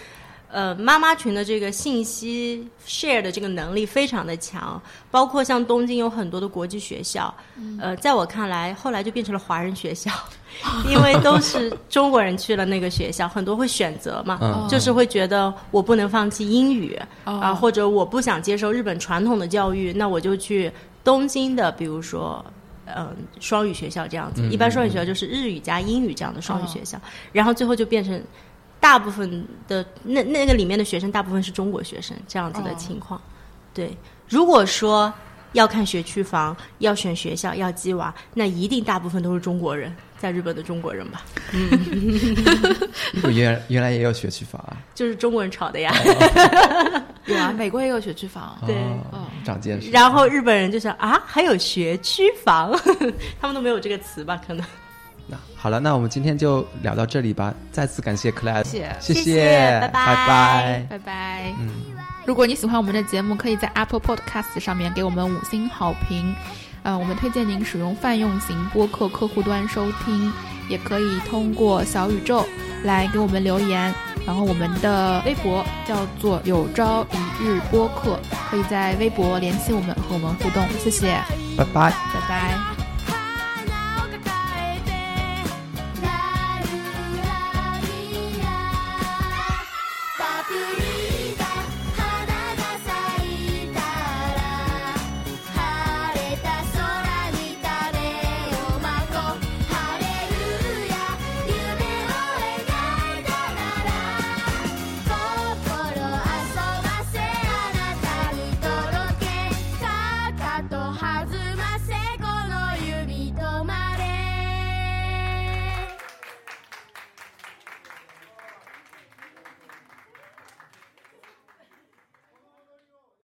呃，妈妈群的这个信息 share 的这个能力非常的强，包括像东京有很多的国际学校，呃，在我看来，后来就变成了华人学校，因为都是中国人去了那个学校，很多会选择嘛，嗯。就是会觉得我不能放弃英语哦。啊、或者我不想接受日本传统的教育，那我就去东京的，比如说。嗯，双语学校这样子，嗯一般双语学校就是日语加英语这样的双语学校，然后最后就变成大部分的那那个里面的学生，大部分是中国学生这样子的情况。对，如果说要看学区房，要选学校，要鸡娃，那一定大部分都是中国人，在日本的中国人吧，日本原原来也有学区房啊，就是中国人炒的呀。有啊，美国也有学区房。对哦长见识。然后日本人就想啊，还有学区房，他们都没有这个词吧？可能。那好了，那我们今天就聊到这里吧。再次感谢克莱尔，谢谢谢谢谢拜拜拜拜。拜拜。嗯，如果你喜欢我们的节目，可以在 Apple Podcast 上面给我们五星好评。呃，我们推荐您使用泛用型播客客户端收听，也可以通过小宇宙来给我们留言。然后我们的微博叫做“有朝一日播客”，可以在微博联系我们和我们互动。谢谢，拜拜。拜拜。